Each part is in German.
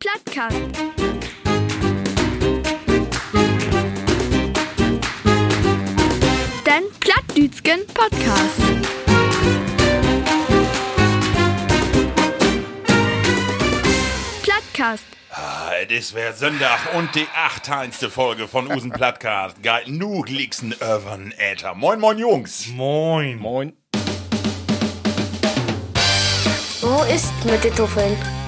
Plattcast. Den Plattdütschen Podcast. Plattcast. Ah, es wäre Sonntag und die achteinste Folge von Usen Plattcast. Geil, nu liegsten Irvern Äther. Moin, moin, Jungs. Moin. Moin. Wo ist mit den Tuffeln?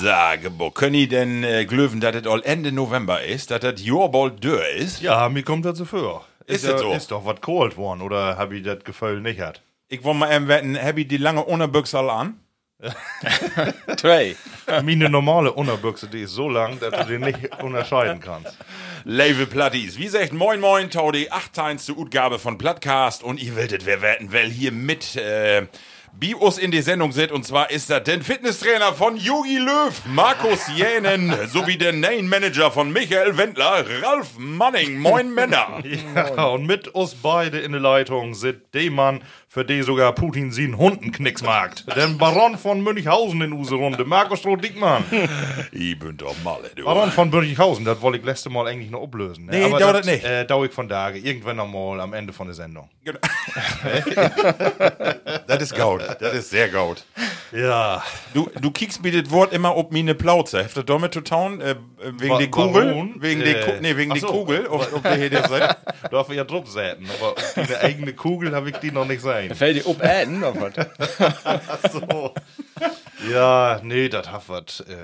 Sage, bo, können die denn äh, glöwen, dass es all Ende November ist, dass das Jahr bald dör ist? Ja, mir kommt das so vor. Ist das so? Ist doch was geholt worden, oder hab ich das Gefühl nicht hat? Ich wollte mal eben wetten, hab ich die lange Unterbüchse an? Trey. Meine normale Unterbüchse, die ist so lang, dass du die nicht unterscheiden kannst. Label Platties. Wie sagt Moin Moin, Tau, die achteinste Utgabe von Plattcast und ihr willtet, wer wetten, weil hier mit, äh, Bios in die Sendung sind und zwar ist das der Fitnesstrainer von Jogi Löw, Markus Jänen, sowie der Name-Manager von Michael Wendler, Ralf Manning. Moin Männer. Ja, und mit uns beide in der Leitung sind der Mann, für den sogar Putin sie einen Hundenknicks mag. Der Baron von Münchhausen in use Runde, Markus Stroh-Dickmann. Ich bin doch mal, du. Baron von Münchhausen, das wollte ich letzte Mal eigentlich noch ablösen. Ne? Nee, Aber dauert nicht. Äh, dauer ich von Tage, irgendwann noch mal am Ende von der Sendung. Das ist gaut. Das ist sehr gaut. Ja. Du, du kiekst mir das Wort immer ob meine Plauze. Heftet damit zu tauen? Äh, wegen Wa- die Kugel? Wegen die, Äh, Ku nee, wegen die so. Kugel. Ob, ob der hier der. Darf ich ja drauf säten, aber eine eigene Kugel habe ich die noch nicht sein. Fällt die ob Äden noch was? So. Ja, nee, das hat was äh,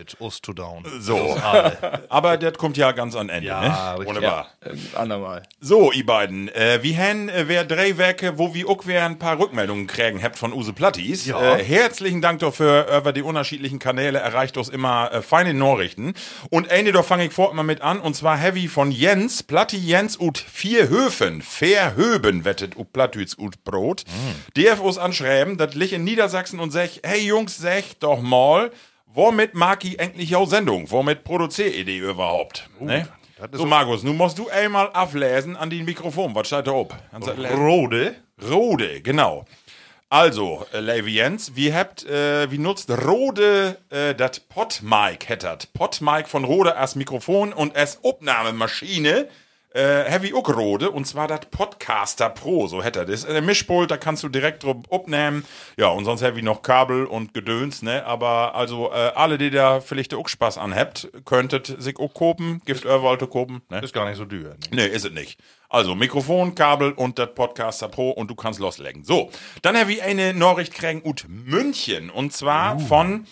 mit us to down. So. Aber das kommt ja ganz an Ende, Ja, ne? richtig. Wunderbar. Äh, andermal. So, ihr beiden, äh, wie hen äh, wer Drehwerke, wo wir auch wer ein paar Rückmeldungen kriegen habt von Use Plattis. Ja. Äh, herzlichen Dank dafür, über die unterschiedlichen Kanäle erreicht uns immer äh, feine Nachrichten. Und eine, da fange ich fort mal mit an, und zwar Heavy von Jens, Platti Jens ut vier Höfen, Verhöben wettet ut Plattüts ut Brot. Der uns anschreiben, das liegt in Niedersachsen und sech, hey Jungs, sech doch mal, womit mag ich endlich auch Sendung? Womit produziere ich die überhaupt? ne? das ist So, Markus, nun musst du einmal ablesen an den Mikrofon. Was steht da ob? Rode. Rode, genau. Also, äh, Levi Jens, wie habt, äh, wie nutzt Rode äh, das Podmic hättet? Podmic von Rode als Mikrofon und als Aufnahmemaschine äh, Heavy auch Rode und zwar das Podcaster Pro, so hätte das. Äh, Mischpult, da kannst du direkt drauf aufnehmen. Ja, und sonst Heavy noch Kabel und Gedöns, ne? Aber also äh, alle, die da vielleicht auch Spaß an habt, könntet sich auch kopen, Gift wollte kopen, ne? Ist gar nicht so teuer. Ne? Nee, ist es nicht. Also Mikrofon, Kabel und das Podcaster Pro und du kannst loslegen. So, dann habe ich eine Nachricht kriegen ut München und zwar von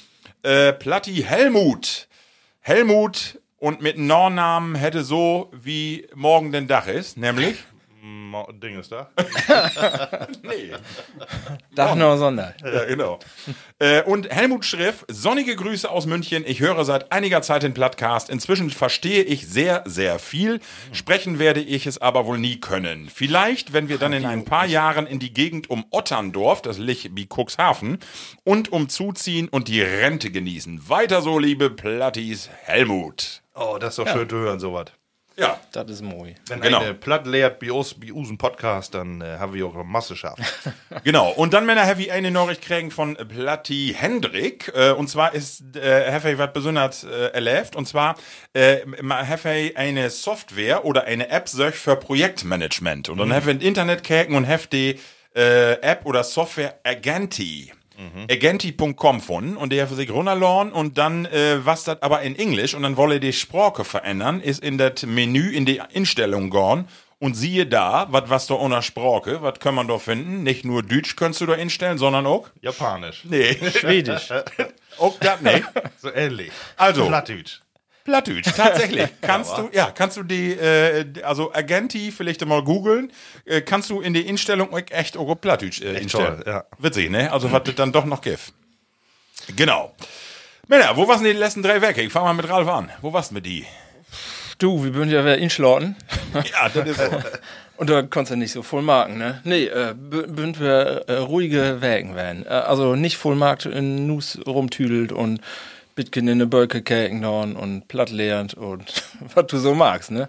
äh, Platti Helmut. Helmut und mit Nornamen hätte so wie morgen den Dach ist, nämlich Ding ist da. nee. Dach noch Sonder. Ja, genau. äh, und Helmut Schriff, sonnige Grüße aus München. Ich höre seit einiger Zeit den Podcast. Inzwischen verstehe ich sehr, sehr viel. Sprechen werde ich es aber wohl nie können. Vielleicht, wenn wir dann in ein paar Jahren in die Gegend um Otterndorf, das liegt wie Cuxhaven, und umzuziehen und die Rente genießen. Weiter so, liebe Plattis, Helmut. Oh, das ist doch schön zu hören, sowas. Ja, Das ist moi. Wenn Genau. eine platt bei uns, bei unseren Podcast, dann äh, haben wir auch eine Masse geschafft. Genau, und dann Männer Heavy eine Nachricht kriegen von Platti Hendrik. Äh, und zwar ist äh, Heavy was besonders äh, erlebt. Und zwar äh, Heavy eine Software oder eine App solch für Projektmanagement. Und dann Heavy im Internet kicken und die äh, App oder Software Agenti. Agenti.com von und der für sich runterladen und dann äh, was das aber in Englisch und dann wolle die Sprache verändern, ist in das Menü in die Einstellung gehen und siehe da, was was da unter Sprache, was kann man da finden? Nicht nur Deutsch kannst du da einstellen, sondern auch Japanisch. nee, Schwedisch. auch das nicht. So ähnlich. Also. Plattdeutsch. Plattdeutsch, tatsächlich. Kannst du, ja, kannst du die, äh, also Agenti vielleicht mal googeln, äh, kannst du in die Instellung echt auch auf Plattdeutsch äh, instellen. toll, ja. Witzig, ne? Also, was das dann doch noch gibt. Genau. Männer, wo waren die letzten drei Werke? Ich fange mal mit Ralf an. Wo warst du mit die? Du, wir würden ja wieder inschlauten. Ja, das ist so. Und da konntest du nicht so voll marken, ne? Nee, äh, bünd wir äh, ruhige Wägen werden. Äh, also nicht voll Markt in Nuss rumtüdelt und Bitcoin in eine Bölke käken und platt leerend und was du so magst, ne?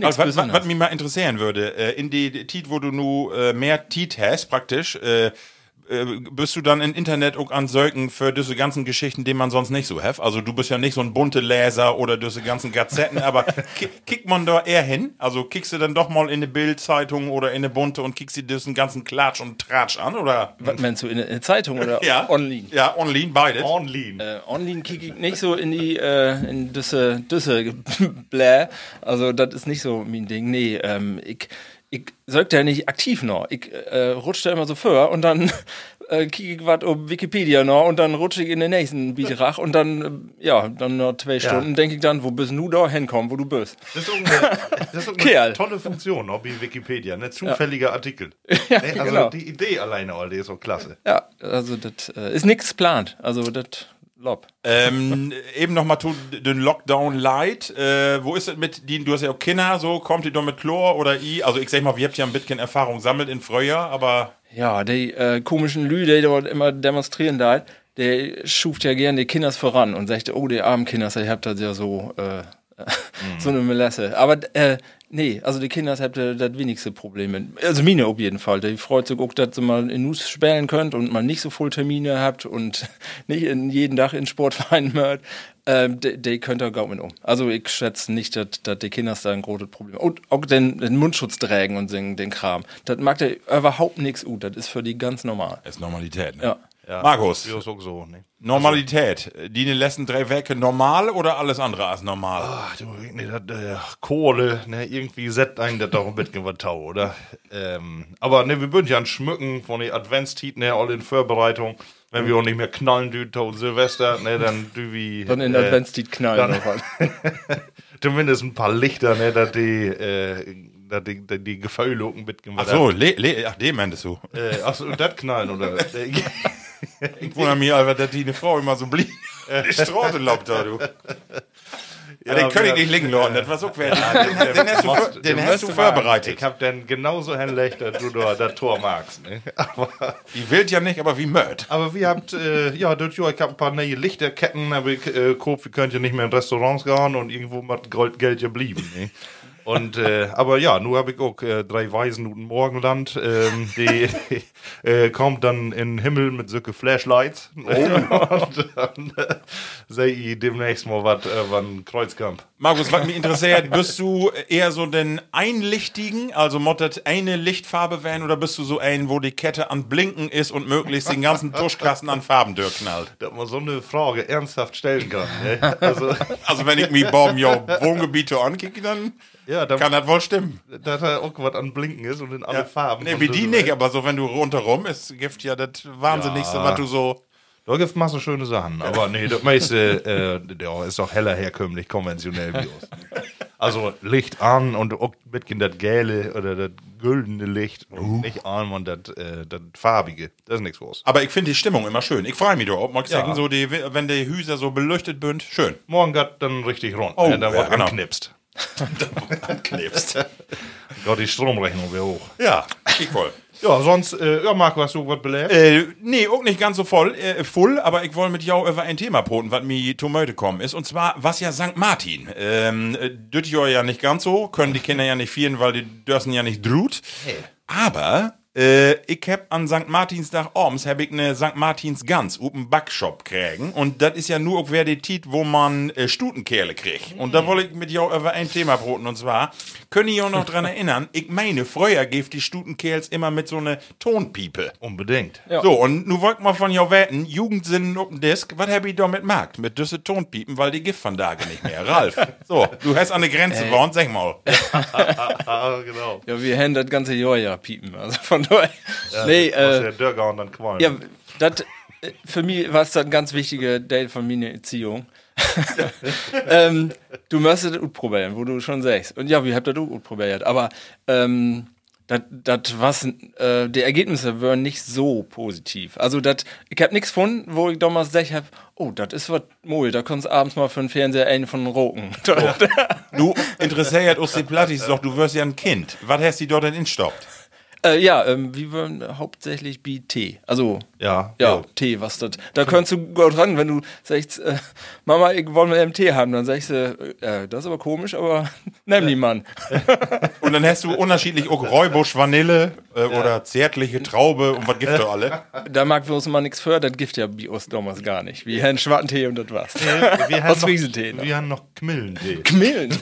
Also, was, was, was mich mal interessieren würde, äh, in die Tit, wo du nu äh, mehr Tit hast, praktisch, äh, bist du dann im Internet auch an Söken für diese ganzen Geschichten, die man sonst nicht so hat? Also du bist ja nicht so ein bunte Leser oder diese ganzen Gazetten, aber ki- kickt man da eher hin? Also kickst du dann doch mal in eine Bildzeitung oder in eine bunte und kickst dir diesen ganzen Klatsch und Tratsch an, oder? Was meinst du, in der in der Zeitung oder Ja. online? Ja, online, beides. Online. Äh, online kicke ich nicht so in die, äh, in düsse, düsse Bläh. Also, das ist nicht so mein Ding. Nee, ähm, ich, ich sollte ja nicht aktiv noch. Ich äh, rutsche da immer so vor und dann äh, kicke ich was auf Wikipedia noch und dann rutsche ich in den nächsten Beitrag und dann, äh, ja, dann noch zwei Stunden denke ich dann, wo bist du da hinkommen, wo du bist. Das ist auch eine, das ist auch eine Kerl. tolle Funktion, auch wie Wikipedia, ne? Zufälliger Artikel. Ja, Ne? Also genau. die Idee alleine, all die ist auch klasse. Ja, also das äh, ist nichts geplant. Also das lob. Ähm, eben noch mal zu den Lockdown Light. Äh, wo ist es mit die, du hast ja auch Kinder, so, kommt die doch mit Chlor oder I? Also ich sag mal, wir habt ja ein bisschen Erfahrung sammelt in Frühjahr, aber Ja, die äh, komischen Lü, die dort immer demonstrieren da, der schuft ja gern die Kinders voran und sagt, oh, die armen Kinders, ihr habt das ja so, äh, so eine Melesse. Aber, äh, nee, also die Kinders habt ihr das wenigste Problem mit. Also Mine auf jeden Fall. Die freut sich auch, dass ihr mal in Nuss spielen könnt und mal nicht so voll Termine habt und nicht in jeden Tag in Sportverein mört. Ähm, die, die könnt ihr gar mit um. Also ich schätze nicht, dass, die Kinders da ein großes Problem Und auch den, den Mundschutz tragen und singen, den Kram. Das mag der überhaupt nichts ut. Das ist für die ganz normal. ist Normalität. Ne? Ja. Ja. Markus, Ja, auch so, ne? Normalität. Die in den letzten drei Werke normal oder alles andere als normal? Ach, du, ne, das, äh, Kohle, ne, irgendwie setzt einen das doch ein bisschen was tau, oder? Ähm, aber ne, wir würden ja an Schmücken von der Adventstiet, ne, all in Vorbereitung. Wenn wir auch nicht mehr knallen, du, tau Silvester, ne, dann du wie. Dann in äh, Adventstiet knallen. dann- noch was. Zumindest ein paar Lichter, ne, dass die, äh, dass die, die, die ein bisschen Ach so, le, le, ach, dem meintest du. Äh, ach so, das knallen, oder? Ich wundere mich einfach, dass die eine Frau immer so blieb. Die Straße lobt da, du. Ja, den kann ich nicht liegen lassen, das war so quer. Den, den hast du, den hast du vorbereitet. Ich hab dann genauso hinlegt, dass du da das Tor magst. Ne? Aber, Die wild ja nicht, aber wie Mörd. aber wir habt, äh, ja, das Jahr, ich hab ein paar neue Lichterketten, aber ich äh, wir könnt ja nicht mehr in Restaurants gehen und irgendwo Gold, Geld geblieben. Ne? Und, äh, aber ja, nur habe ich auch äh, drei Weisen und ein Morgenland, ähm, die äh, kommt dann in den Himmel mit solche Flashlights. Oh. und dann äh, sehe ich demnächst mal was äh, Kreuzkampf. Markus, was mich interessiert, bist du eher so den einlichtigen, also mottet eine Lichtfarbe werden, oder bist du so ein, wo die Kette an Blinken ist und möglichst den ganzen Tuschkasten an Farben durchknallt? dass man so eine Frage ernsthaft stellen kann. Ne? Also, Also wenn ich mir Baum jo Wohngebiete ankicke, dann ja, dann, kann das wohl stimmen. dass da auch was an Blinken ist und in alle Farben. Nee, wie die nicht, aber so wenn du rundherum ist, gibt ja das Wahnsinnigste, Ja. was du so. Da gibt es so schöne Sachen. Aber nee, das meiste äh, ja, ist doch heller herkömmlich, konventionell wie uns. Also Licht an und auch mitgehen das gelbe oder das güldene Licht und nicht an und das, äh, das farbige. Das ist nichts los. Aber ich finde die Stimmung immer schön. Ich freue mich da, ob man Ja. sagen, so die, wenn die Hüser so beleuchtet sind, schön. Morgen geht dann richtig rund. Oh, ne? dann ja, wird genau. anknipst. Knipst. Gott, die Stromrechnung wäre hoch. ja, ich voll. Ja, sonst, äh, ja, Marco, hast du was belebt? Äh, nee, auch nicht ganz so voll, äh, voll, aber ich wollte mit jou über ein Thema poten, was mir Tomate kommen ist. Und zwar, was ja St. Martin. Ähm, äh, das Jahr ja nicht ganz so, können die Kinder ja nicht vieren, weil die dürfen ja nicht drut. Aber, äh, ich hab an St. Martinstag abends hab ich ne St. Martins Gans auf dem Backshop kriegen. Und das ist ja nur auch wer die Tit, wo man äh, Stutenkerle kriegt. Und da wollte ich mit jou über ein Thema broten. Und zwar, können ihr auch noch dran erinnern, ich meine, früher gibt die Stutenkerls immer mit so ne Tonpiepe. Unbedingt. Ja. So, und nu wollt mal von jou wetten, Jugendsinn auf dem Disk, was hab ich da mit Markt? Mit düsse Tonpiepen, weil die Gift von da nicht mehr. Ralf, so, du hast an der Grenze gewohnt, sag mal. Genau. Ja, wir haben das ganze Jahr ja piepen. Also von daher. nee, Das ist äh, der Dörger und dann Qualm. ja, das, äh, für mich war es ein ganz wichtiger Teil von meiner Erziehung. ähm, du müsstest es probieren, wo du schon sagst. Und ja, wie habt ihr das gut probiert? Aber ähm, das was äh, die Ergebnisse waren nicht so positiv. Also dat, ich hab nichts gefunden, wo ich damals gesagt hab, oh, das ist was mooi, da kannst abends mal für den Fernseher einen von roken. Du interessiert uns die Plattis doch, du wirst ja ein Kind. Was hast du dort denn instoppt? Äh, ja, ähm, wir wollen hauptsächlich wie Tee. Also, Ja, ja, ja. Tee, was das. Da könntest du gut ran, wenn du sagst, äh, Mama, ich wollen wir einen Tee haben, dann sagst du, äh, das ist aber komisch, aber nimm die Mann. Und dann hast du unterschiedlich auch Räubusch, Vanille äh, oder zärtliche Traube und was gibt da alle? Da mag wir uns mal nichts für, das gibt ja bei uns damals gar nicht. Wie einen schwarzen Tee und das war's. Wir Aus haben Friesentee. noch, wir haben noch Kmillentee. Millen.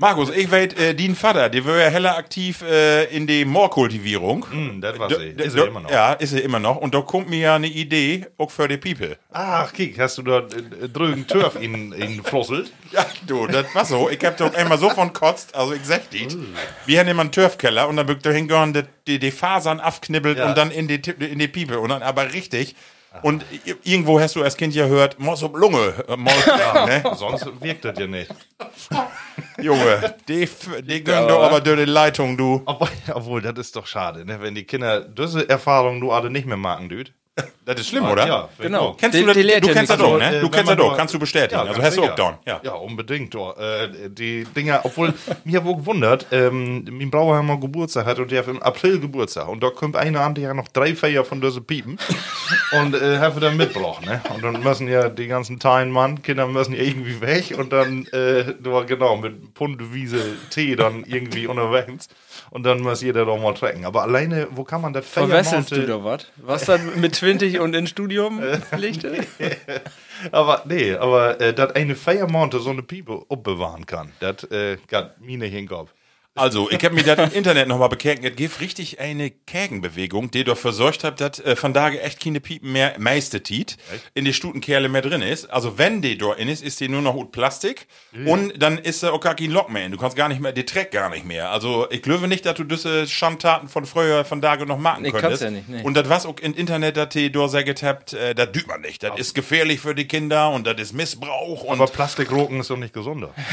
Markus, ich weiß, äh, dein Vater, der war ja heller aktiv äh, in die Moorkultivierung. Hm, das war sie. da- Ist er immer noch. Ja, ist er immer noch. Und da kommt mir ja eine Idee, auch für die People. Ach, kiek, hast du da äh, drüben Turf in, in Flosselt? Ja, du, das war so. Ich hab doch einmal so von kotzt, also ich sag dit. Wir haben immer einen Turfkeller und dann bück da hingehören, die, die, die Fasern abknibbelt Ja. und dann in die, in die Piepe und dann aber richtig. Und irgendwo hast du als Kind ja gehört, Moss ob Lunge. Äh, Moss, ja, ne? Sonst wirkt das ja nicht. Junge, die, die gönnen doch aber durch die Leitung, du. Obwohl, obwohl, das ist doch schade, ne? wenn die Kinder diese Erfahrung nur alle nicht mehr machen, düt. Das ist schlimm, oder? Ja, Genau. Kennst Die- du das? die Du ja kennst das auch, ne? äh, Du kennst das auch, kannst du bestätigen. Ja, also hast du auch down. Ja. Ja, unbedingt. Doch. Äh, die Dinger, obwohl, mir hat wohl gewundert, ähm, mein Brauer hat mal Geburtstag hat und der hat im April Geburtstag. Und da kommt einer an, der hat noch drei Feier von diesen Piepen. und äh, hat wir dann mitgebracht, ne? Und dann müssen ja die ganzen Teilen Mann, Kinder müssen ja irgendwie weg und dann, äh, genau, mit Pundewiese Tee dann irgendwie unterwegs. Und dann muss jeder doch mal trecken. Aber alleine, wo kann man das Verwässelst du da was? Was dann mit 20 und ins Studium pflichtet? Aber nee, aber äh, dass eine Feiermonte so eine Piepe aufbewahren kann, das äh, geht mir nicht in den Kopf. Also, ich habe mir das im Internet nochmal bekeken. Es gibt richtig eine Kägenbewegung, die dafür sorgt hat, dass äh, von Tage echt keine Piepen mehr meiste Tiet in die Stutenkerle mehr drin ist. Also, wenn die dort in ist, ist die nur noch ut Plastik und dann ist da auch gar kein Lock mehr in. Du kannst gar nicht mehr, die trägt gar nicht mehr. Also, ich glaube nicht, dass du diese Schandtaten von früher von Tage noch machen Nee, könntest. kannst ja nicht, nee. Und das was auch im Internet, dass die dort gesagt habt, äh, das tut man nicht. Das ist gefährlich für die Kinder und das ist Missbrauch und Aber Plastikroken ist doch nicht gesunder.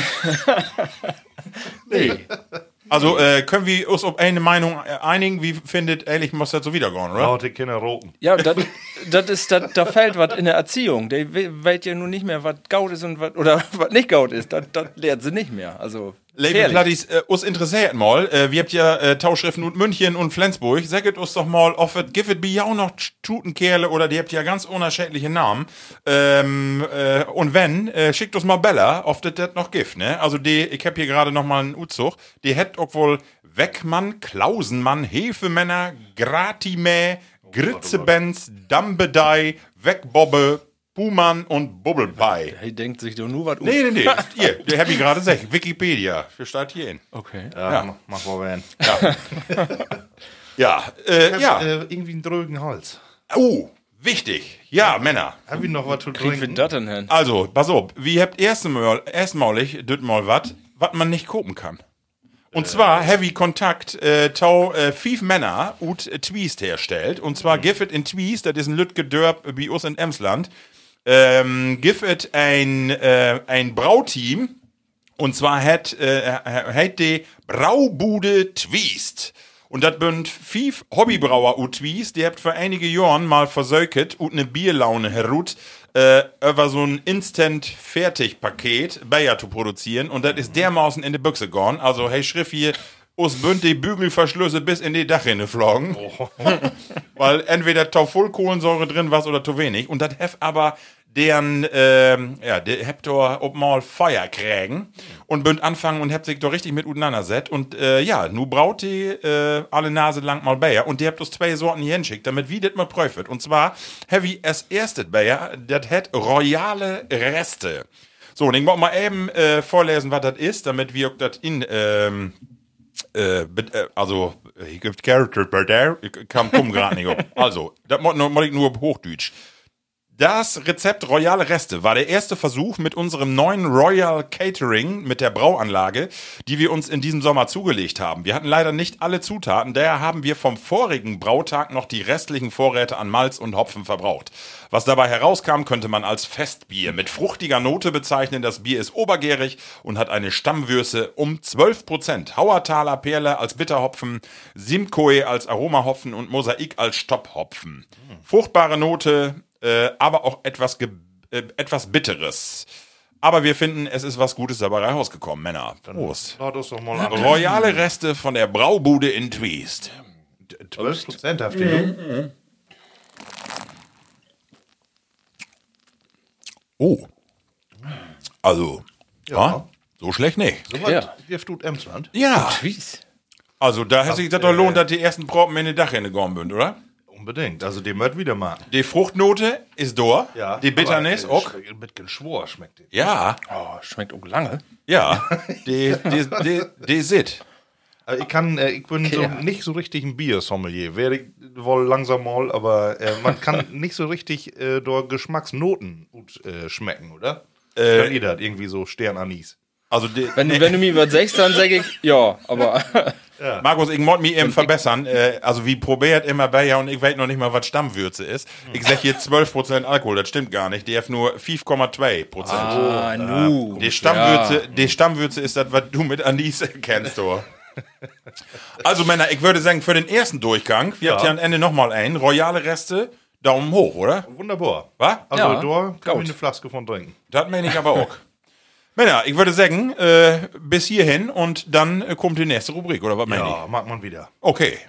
Nee. Also äh, können wir uns auf eine Meinung äh, einigen? Wie findet ehrlich muss das so wieder gehen, oder? Laute Kinder roken. Ja, das ist, dat, da fällt was in der Erziehung. Der we- weiß ja nun nicht mehr, was Gaut ist und was, oder was nicht Gaut ist. Das lehrt sie nicht mehr. Also, Label. Plattis, äh, uns interessiert mal. Äh, wir habt ja äh, Tauschriften und München und Flensburg. Sagt uns doch mal, ob es gibt es ja auch noch Stutenkerle oder die habt ja ganz unterschiedliche Namen. Ähm, äh, und wenn, äh, schickt uns mal Bella, ob das das noch gibt, ne? Also die, ich hab hier gerade noch mal einen Uzug. Die hätt auch wohl Weckmann, Klausenmann, Hefemänner, Gratimäh, Gritzebenz, Dambedei, Wegbobbe, Buhmann und Bubbelpei. Er denkt sich doch nur was um. Nee, nee, nee. Hier, der hab ich gerade gesagt. Wikipedia. Wir steht hier hin. Okay. Ja, Ja. Mach, mal werden. Ja, äh, ja. Äh, irgendwie einen drögen Hals. Oh, wichtig. Ja, Männer. Hab ich noch was zu wir trinken? das denn hin? Also, pass auf. Wir habt erstmal, erstmalig, düt mal wat, wat man nicht kopen kann. Und zwar Heavy Kontakt äh, Tau äh, fünf Männer ut äh, Twist herstellt. Und zwar Giffet in Twist, das ist ein Lütge Dörp bei uns in Emsland. Ähm, Giffet ein, äh, ein Brauteam. Und zwar hat, äh, hat die Braubude Twist. Und das bünd fünf Hobbybrauer ut Twist, die habt für einige Jahren mal versöket und ne Bierlaune herut, äh, über so ein Instant-Fertig-Paket Bayer zu produzieren. Und das ist dermaßen in die Büchse gegangen. Also, hey, schrift hier, us bünd die Bügelverschlüsse bis in die Dachrinne flogen. Weil entweder tau voll Kohlensäure drin was oder zu wenig. Und das hef aber deren, ähm, ja, der habt ob mal Feuer kriegen und bünd anfangen und habt sich doch richtig mit auseinandersetzt. Und äh, ja, nu braut die äh, alle Nase lang mal Bayer und die habt uns zwei Sorten hier hinschickt, damit wie das mal prüft. Und zwar heavy als erstes Bayer, das hat royale Reste. So, und ich muss mal eben äh, vorlesen, was das ist, damit wir das in, ähm, äh, äh, also, hier gibt Character bei der, ich kann komm gerade nicht auf. Also, das muss ich nur auf Hochdeutsch. Das Rezept Royale Reste war der erste Versuch mit unserem neuen Royal Catering mit der Brauanlage, die wir uns in diesem Sommer zugelegt haben. Wir hatten leider nicht alle Zutaten, daher haben wir vom vorigen Brautag noch die restlichen Vorräte an Malz und Hopfen verbraucht. Was dabei herauskam, könnte man als Festbier mit fruchtiger Note bezeichnen. Das Bier ist obergärig und hat eine Stammwürze um 12%. Hauertaler Perle als Bitterhopfen, Simcoe als Aromahopfen und Mosaik als Stopphopfen. Fruchtbare Note, äh, aber auch etwas, ge äh, etwas Bitteres. Aber wir finden, es ist was Gutes dabei rausgekommen, Männer. Prost. Lad uns doch mal an. Royale Reste von der Braubude in Twist. 12 Prozent habt ihr. Oh. Also, ja. so schlecht nicht. So was Ja. wirft du Emsland? Ja. Also, da hätte sich das doch lohnt, dass die ersten Proppen in die Dachrinne gegangen sind, oder? Unbedingt. Also, den wird wieder machen. Die Fruchtnote ist da. Die Bitternis aber, auch. schmeckt- Mit Geschwor schmeckt die. Ja, Oh, schmeckt auch lange. ja. Die, die, die, die sit. Also ich kann, äh, ich bin so Ja. nicht so richtig ein Biersommelier. Wäre ich wohl langsam mal, aber äh, man kann nicht so richtig äh, dort Geschmacksnoten gut äh, schmecken, oder? Äh, Könnt ihr das irgendwie so Sternanis? Also, die, Wenn, wenn du mir was sagst, dann sag ich, ja, aber Markus, ich muss mich eben verbessern. Äh, also, wie probiert immer bei ja und ich weiß noch nicht mal, was Stammwürze ist. Ich sag hier 12% Alkohol, das stimmt gar nicht. Die hat nur 5,2%. ah, nu. Die Stammwürze, die Stammwürze ist das, was du mit Anis kennst, du. Also Männer, ich würde sagen, für den ersten Durchgang, wir habt ja am Ende nochmal einen, royale Reste, Daumen hoch, oder? Wunderbar. Was? Also Ja, da kann gut. ich eine Flaske von trinken. Das meine ich aber auch. Männer, ich würde sagen, äh, bis hierhin und dann äh, kommt die nächste Rubrik, oder was meine ich? Ja, mag man wieder. Okay.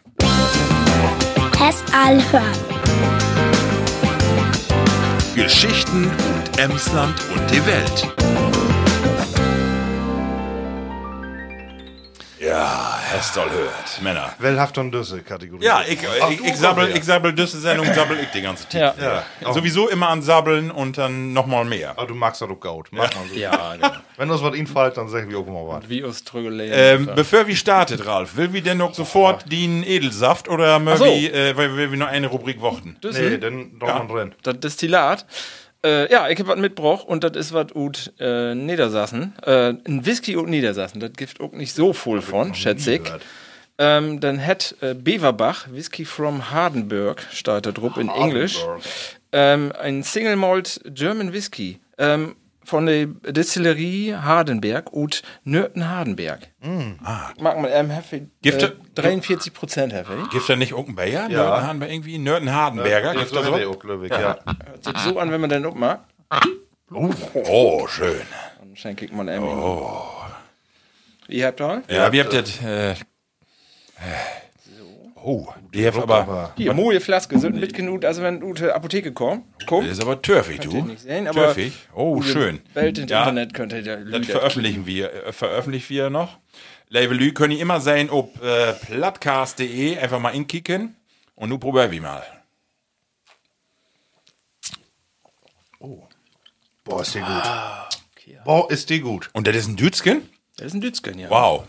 Test hören. Geschichten und Emsland und die Welt. Ja, es soll hört, Männer. Wellhaft und Düsse Kategorie. Ja, ich, Ach, ich, du ich sabbel, ich sabbel diese Sendung, sabbel ich die ganze Zeit. Ja. Ja. Sowieso immer an Sabbeln und dann nochmal mehr. Aber du magst das auch gut. Mach mal so. Ja, genau. Wenn uns was ihnen fällt, dann sag ich auch mal was. Wie aus Trügeleien. Ähm, bevor wir startet, Ralf, will wir denn noch sofort den Edelsaft oder mögen so. wir, äh, weil wir noch eine Rubrik warten? Düssel, Nee, dann doch man drin. das Destillat. Äh, ja, ich hab was mitgebracht und das ist was ut äh, Niedersassen. Äh, ein Whisky ut Niedersassen. Das gibt auch nicht so voll von, schätze ich. Ähm, dann hat äh, Beverbach Whisky from Hardenberg, steht da drauf in Englisch. Ähm, ein Single Malt German Whisky. Ähm, von der Distillerie Hardenberg und Nörten Hardenberg. Mag man ähm, Hefe, Gifte- äh, 43 Prozent Hefe. Gibt da nicht Bayer? Ja. Nörtenhardenberg irgendwie? Nörtenhardenberger? Ja, Gibt so da so? auch, ich, ja. Hört sich so an, wenn man den mag. Oh, schön. Dann schenke ich mal einen. Oh. Ihr habt da? Ja, wir habt das, äh, Oh, die hat aber, Aber Hier, moje Flaske, sind mit genug, also wenn du zur Apotheke kommst, das komm. ist aber törfig, du. nicht sehen, aber Törfig. Oh, schön. Welt ins Ja, Internet könnt ihr da Das veröffentlichen wir, äh, veröffentlichen wir noch. Labelü können ihr immer sein, ob äh, plattcast.de, einfach mal inkicken und nu probier wir mal. Boah, ist die gut. Ah, Boah, ist die gut. Und das ist ein Dützken? Das ist ein Dützgen, ja. Wow.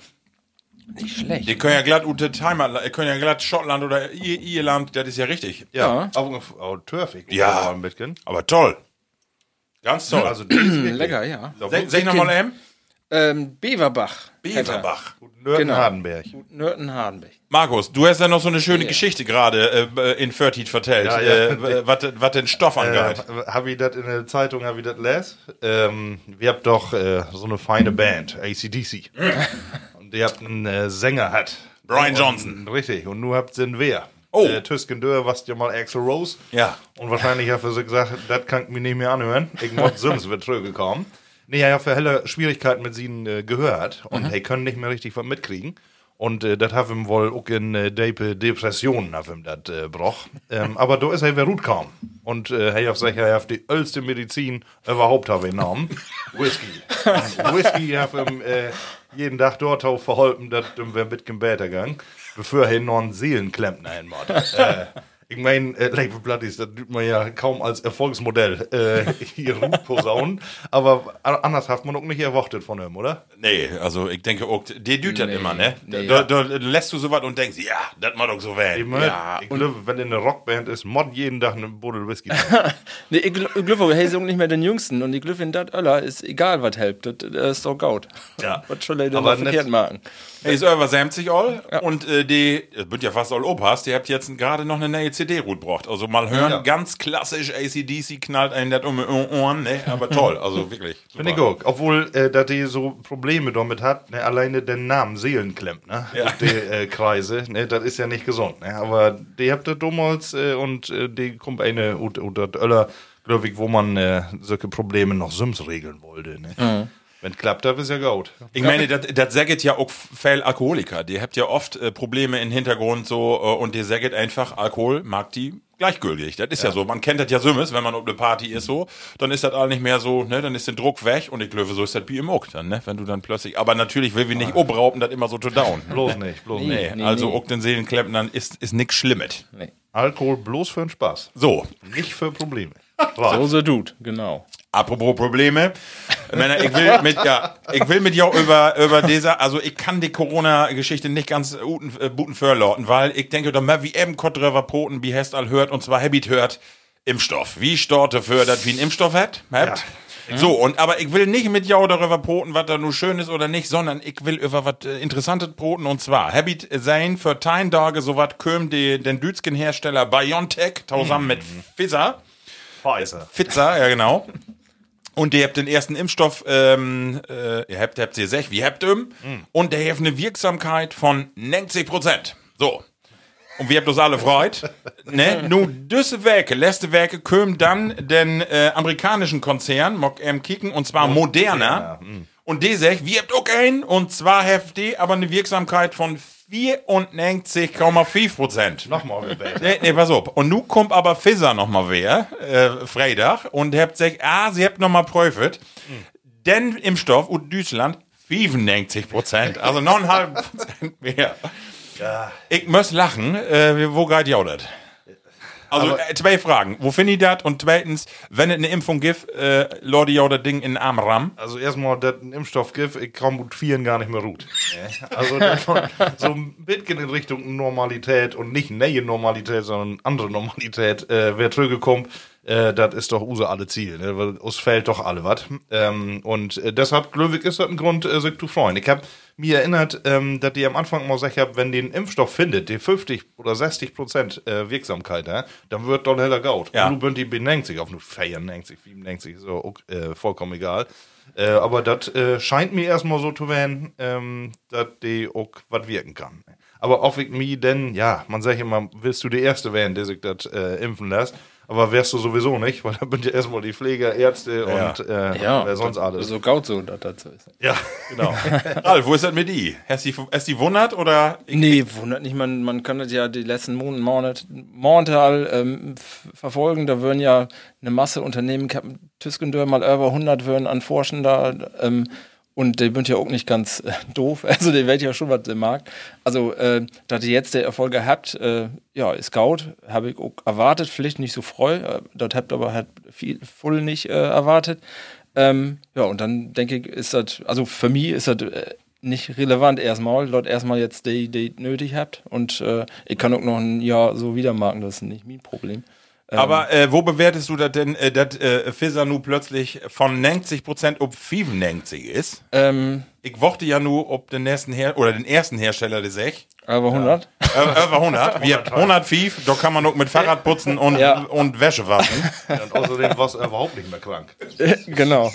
Nicht schlecht. Die können ja glatt unter Timer, ihr können ja glatt Schottland oder Ir Irland, das ist ja richtig. Ja. Auch, auch Turfig. Ja. Ein bisschen. Aber toll. Ganz toll. Also. Lecker, ja. Sag, sag nochmal eben. Ähm, Beverbach. Beverbach. Nörten Genau. Hardenberg. Nörten Hardenberg. Markus, du hast ja noch so eine schöne Geschichte gerade äh, in Fertit vertellt, Ja, ja. äh, was den Stoff angeht. Äh, habe ich das in der Zeitung, habe ich das les? Ähm, wir habt doch äh, so eine feine Band, ACDC. Und ihr habt einen äh, Sänger hat. Brian Und- Johnson. Richtig. Und nur habt den wer. Oh. Äh, Tüsken Dörr, was ja mal Axel Rose. Ja. Und wahrscheinlich hat er so gesagt, das kann ich mir nicht mehr anhören. Ich muss Sims wird zurückgekommen. Nee, er hat für helle Schwierigkeiten mit ihnen äh, gehört. Und Mhm. er können nicht mehr richtig was mitkriegen. Und äh, das hat ihm wohl auch in äh, Depe Depressionen hat ihm das äh, broch. Ähm, aber da ist er wieder gut kaum. Und äh, hat sich er hat die älteste Medizin überhaupt habe genommen. Whisky. Und Whisky hat ihm äh, jeden Tag dort auch verholpen, dass wir ein bisschen besser gegangen. Bevor er noch einen Seelenklempner hinmacht. äh, Ich meine, äh, Label Bloodies, das tut man ja kaum als Erfolgsmodell äh, hier posaunen. Aber a- anders hat man auch nicht erwartet von ihm, oder? Nee, also ich denke auch, der düht das Nee, immer, ne? nee. da, da, da lässt du sowas und denkst, ja, das mal doch so werden. Ja, ich glaube, wenn in einer Rockband ist, mod jeden Tag eine Buddel Whisky. Nee, ich, gl- ich glaube, hey, sind nicht mehr den Jüngsten und ich glaube, in dat Öller ist egal, was helpt. Das, das ist doch gut. Ja. Was soll er denn Aber verkehrt nicht- machen? Er ist über 70 all und äh, die, das wird ja fast all Opas, die habt jetzt gerade noch eine neue CD-Route braucht. Also mal hören, Ja. ganz klassisch ACDC knallt einen das um die Ohren, ne? Aber toll, also wirklich. Finde ich auch. Obwohl, äh, dass die so Probleme damit hat, ne, alleine den Namen Seelenklemmt, ne? Ja. Die äh, Kreise, ne? Das ist ja nicht gesund, ne? Aber die habt ihr damals äh, und äh, die kommt eine oder Öller, glaube ich, wo man äh, solche Probleme noch Sims regeln wollte, ne? Wenn klappt, das ist ja gut. Ich meine, das, das sagt ja auch viel Alkoholiker. Die habt ja oft äh, Probleme im Hintergrund so äh, und die sagt einfach, Alkohol mag die gleichgültig. Das ist ja. so. Man kennt das ja Sümmes, wenn man auf eine Party ist so, dann ist das all nicht mehr so, ne, dann ist der Druck weg und ich glaube, so ist das wie im Ock dann, ne, wenn du dann plötzlich, aber natürlich will wir nicht obrauben, das immer so zu down. Bloß nicht, bloß nicht. Nee, Nee, also nee. auch den Seelenklemmen dann ist, ist nix Schlimmes. Nee. Alkohol bloß für den Spaß, So, nicht für Probleme. So so tut, genau. Apropos Probleme. Männer, ich will mit, ja, ich will mit dir über, über diese, also ich kann die Corona-Geschichte nicht ganz guten, äh, guten weil ich denke, da wie eben Kottröver Poten, wie Hest all hört, und zwar Habit hört, Impfstoff. Wie Storte fördert, wie ein Impfstoff hat, habt. So, und, aber ich will nicht mit jou darüber poten, was da nur schön ist oder nicht, sondern ich will über was äh, Interessantes poten, und zwar, Habit sein für tein Tage, so was köm die, den Dütschen Hersteller BioNTech, zusammen mit Pfizer. Pfizer. Pfizer, ja genau. Und ihr habt den ersten Impfstoff, ähm, äh, ihr habt, habt ihr sech, wie habt ihr? Und der hat eine Wirksamkeit von 90 Prozent. So. Und wir habt uns alle freut. ne? Nun, diese Werke, letzte Werke, kommen dann den äh, amerikanischen Konzern, mock ähm, kicken, und zwar Moderna. Und die sagt, wir habt auch einen, und zwar die aber eine Wirksamkeit von 94,5 Prozent. Nochmal gebeten. Nee, nee, pass auf. Und nu kommt aber Pfizer noch mal wer, äh, Freitag, und habt gesagt, ah, sie habt noch mal prüft. Denn Impfstoff und Deutschland 95 Prozent, also 9,5 Prozent mehr. Ich muss lachen, äh, wo geht ihr Also äh, zwei Fragen. Wo finde ich das? Und zweitens, wenn es eine Impfung gibt, äh, Leute ja das Ding in den Arm ram. Also erstmal, das ein Impfstoff gibt, ich kann mit vielen gar nicht mehr ruht. Also das von- so ein bisschen in Richtung Normalität und nicht neue Normalität, sondern andere Normalität, äh, wer zurückkommt, äh, das ist doch unser alle Ziel, ne? weil uns fällt doch alle was. Ähm, und äh, deshalb, Glöwig, ist das ein Grund, äh, sich zu freuen. Ich habe mir erinnert, ähm, dass die am Anfang mal gesagt haben, wenn den Impfstoff findet, die 50 oder 60 Prozent äh, Wirksamkeit, äh, dann wird doch heller Gaut. Ja. Und du bist die B90 auf nur 94, 97, so auch, äh, vollkommen egal. Äh, aber das scheint mir erstmal so zu werden, ähm, dass die auch was wirken kann. Aber ob ich mir denn, ja, man sagt immer, willst du die Erste werden, der sich das impfen lässt? Aber wärst du sowieso nicht, weil da sind ja erstmal die Pfleger, Ärzte Ja. und äh, Ja, wer sonst alles. So gaut so, dass das so ist. Ja, genau. Ralf, wo ist das mit die? Hast die, hast die wundert oder? Nee, wundert nicht, man, man kann das ja die letzten Monate, Monate, Monate ähm, f- verfolgen. Da würden ja eine Masse Unternehmen, ich hab Tüskendör mal über 100 würden an Forschen da, ähm, und die sind ja auch nicht ganz äh, doof. Also, die wird ja schon was im Markt. Also, äh, dass ihr jetzt der Erfolge habt, äh, ja, ist Scout, habe ich auch erwartet, vielleicht nicht so freu. Äh, das habt aber halt viel voll nicht äh, erwartet. Ähm, ja, und dann denke ich, ist das, also für mich ist das äh, nicht relevant erstmal, dort erstmal jetzt die, die nötig habt. Und äh, ich kann auch noch ein Jahr so wieder marken, das ist nicht mein Problem. Aber äh, wo bewertest du das denn, äh, dass äh, Pfizer nu plötzlich von 90% auf 95 ist? Ähm, Ich wochte ja nur, ob den nächsten Her oder den ersten Hersteller des Ech. aber 100? Äh, über 100. Wir haben 105, da kann man auch mit Fahrrad putzen und, Ja. und Wäsche waschen. und außerdem war es überhaupt nicht mehr krank. genau.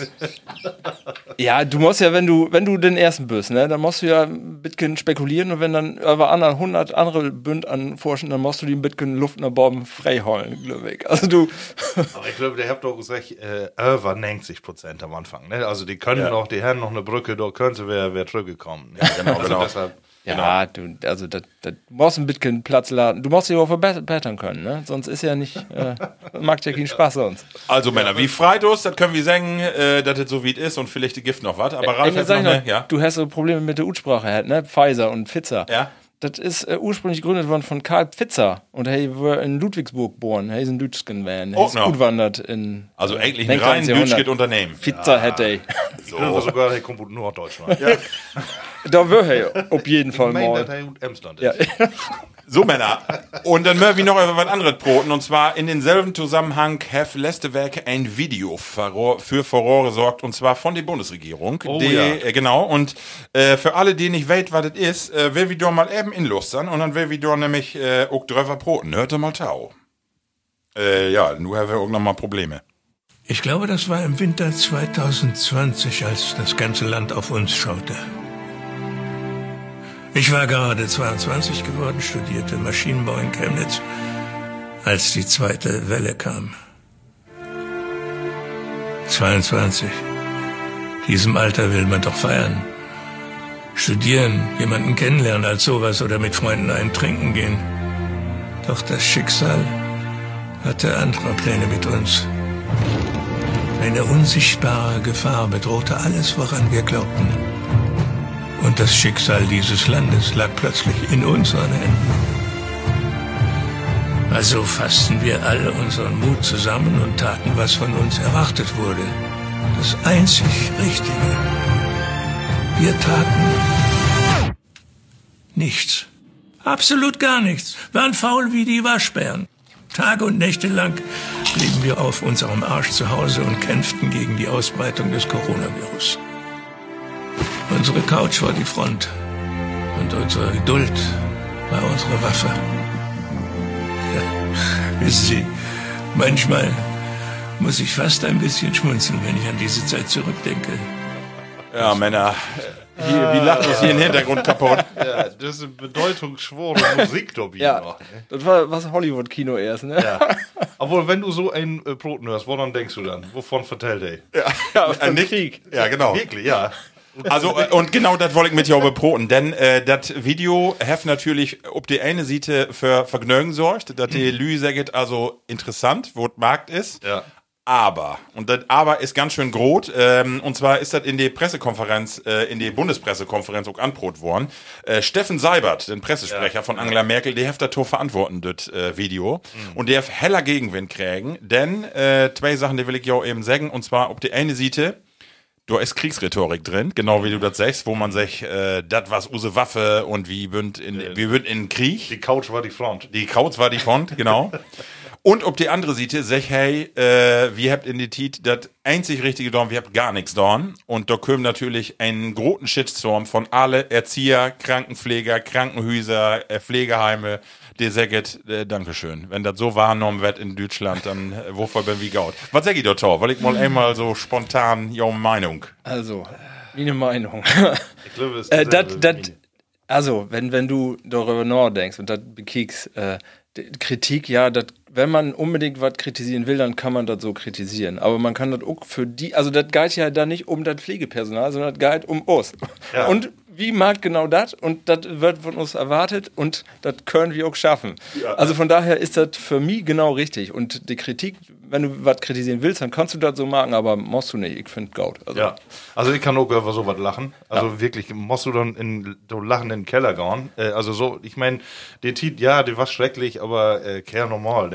Ja, du musst ja, wenn du, wenn du den ersten bist, ne, dann musst du ja ein bisschen spekulieren und wenn dann über anderen 100 andere Bünd anforschen, dann musst du die ein bisschen Luft nach Bomben freiholen, glaube ich. Also du, Aber ich glaube, der habt doch gesagt, äh, über 90 Prozent am Anfang. Ne? Also die können noch, die haben noch eine Brücke, da könnte wer, wer zurückgekommen. Ja, genau, also genau. Deshalb, ja, du, also das, das, du musst ein bisschen Platz laden. Du musst dich auch verbessern können, ne? Sonst ist ja nicht, äh, macht ja keinen Spaß sonst. Also Männer, wie Freidos, das können wir sagen, äh, dass es so wie es ist und vielleicht gibt noch was. Aber Ralf Ey, hat sag noch eine, ja. Du hast so Probleme mit der Utsprache halt, ne? Pfizer und Pfizer. Ja. Das ist äh, ursprünglich gegründet worden von Karl Pfitzer und er war in Ludwigsburg geboren. Er ist ein Dütschen man. Er Oh, ist no. gut wandert in Also eigentlich ein rein deutsches Unternehmen. Pizza hätte er. Ich glaube sogar, der kommt aus Norddeutschland. Da wäre er auf jeden Fall Ich meine, dass mal. er gut Emsland Ja. So, Männer. Und dann möchten wir noch über was anderes broten. Und zwar in denselben Zusammenhang have letzte Werke ein Video für, Furore sorgt. Und zwar von der Bundesregierung. Oh, die, ja. äh, Genau. Und äh, für alle, die nicht weit, was das ist, äh, will wir doch mal eben inlustern. Und dann will wir doch nämlich äh, auch drüber broten. Hört ihr mal tau. Äh, ja, nur haben wir auch noch mal Probleme. Ich glaube, das war im Winter 2020, als das ganze Land auf uns schaute. Ich war gerade 22 geworden, studierte Maschinenbau in Chemnitz, als die zweite Welle kam. 22. Diesem Alter will man doch feiern. Studieren, jemanden kennenlernen als sowas oder mit Freunden ein Trinken gehen. Doch das Schicksal hatte andere Pläne mit uns. Eine unsichtbare Gefahr bedrohte alles, woran wir glaubten. Und das Schicksal dieses Landes lag plötzlich in unseren Händen. Also fassten wir alle unseren Mut zusammen und taten, was von uns erwartet wurde. Das einzig Richtige. Wir taten nichts. Absolut gar nichts. Waren faul wie die Waschbären. Tage und Nächte lang blieben wir auf unserem Arsch zu Hause und kämpften gegen die Ausbreitung des Coronavirus. Unsere Couch war die Front und unsere Geduld war unsere Waffe. Ja, wissen Sie, manchmal muss ich fast ein bisschen schmunzeln, wenn ich an diese Zeit zurückdenke. Ja, Männer. Hier, wie lacht uns hier im Hintergrund kaputt? Ja, das ist bedeutungsschwere Musik, Dobby. Ja, noch, ne? das war was Hollywood-Kino erst, ne? Ja. Obwohl, wenn du so ein äh, Broten hörst, woran denkst du dann? Wovon vertellt er? Ja, Ein von Nick- Krieg. Ja, genau. Wirklich, ja. Also, äh, und genau das wollte ich mit dir auch beproten, denn äh, das Video heft natürlich ob die eine Seite für Vergnügen sorgt, dass die Lü sagt, also interessant, wo der Markt ist. Ja. Aber, und das Aber ist ganz schön groß, ähm, und zwar ist das in die Pressekonferenz, äh, in die Bundespressekonferenz auch anbrot worden. Äh, Steffen Seibert, den Pressesprecher von Angela Merkel, der heft dazu verantworten, das äh, Video. Und der heft heller Gegenwind kriegen, denn äh, zwei Sachen, die will ich ja eben sagen, und zwar ob die eine Seite, da ist Kriegsrhetorik drin, genau wie du das sagst, wo man sagt, äh, das was use Waffe und wie bünd in, wie bünd in Krieg. Die Couch war die Front. Die Kauz war die Front, genau. Und ob die andere Seite sagt, hey, äh, wir habt in die Tit das einzig richtige Dorn, wir habt gar nichts Dorn. Und da kommt natürlich ein großen Shitstorm von alle Erzieher, Krankenpfleger, Krankenhäuser, äh, Pflegeheime, die sagt, äh, Dankeschön. Wenn das so wahrgenommen wird in Deutschland, dann äh, wovor bin wie gaut. Was sag ich Tor? Weil ich mal einmal so spontan, ja, Meinung. Also, wie eine Meinung. Ich glaube, es ist äh, dat, dat, also, wenn, wenn du darüber nachdenkst und das bekiekst, äh, Kritik, ja, dat, wenn man unbedingt was kritisieren will, dann kann man das so kritisieren. Aber man kann das auch für die, also das geht ja da nicht um das Pflegepersonal, sondern das geht um uns. Ja. Und wie mag genau das? Und das wird von uns erwartet und das können wir auch schaffen. Also von daher ist das für mich genau richtig. Und die Kritik, wenn du was kritisieren willst, dann kannst du das so machen, aber musst du nicht. Ich finde Gaut. Also, Ja, also ich kann auch über sowas lachen. Also wirklich, musst du dann in so lachen in den Keller gehen. Äh, also so, ich meine, der Tit, ja, der war schrecklich, aber äh, kehr normal.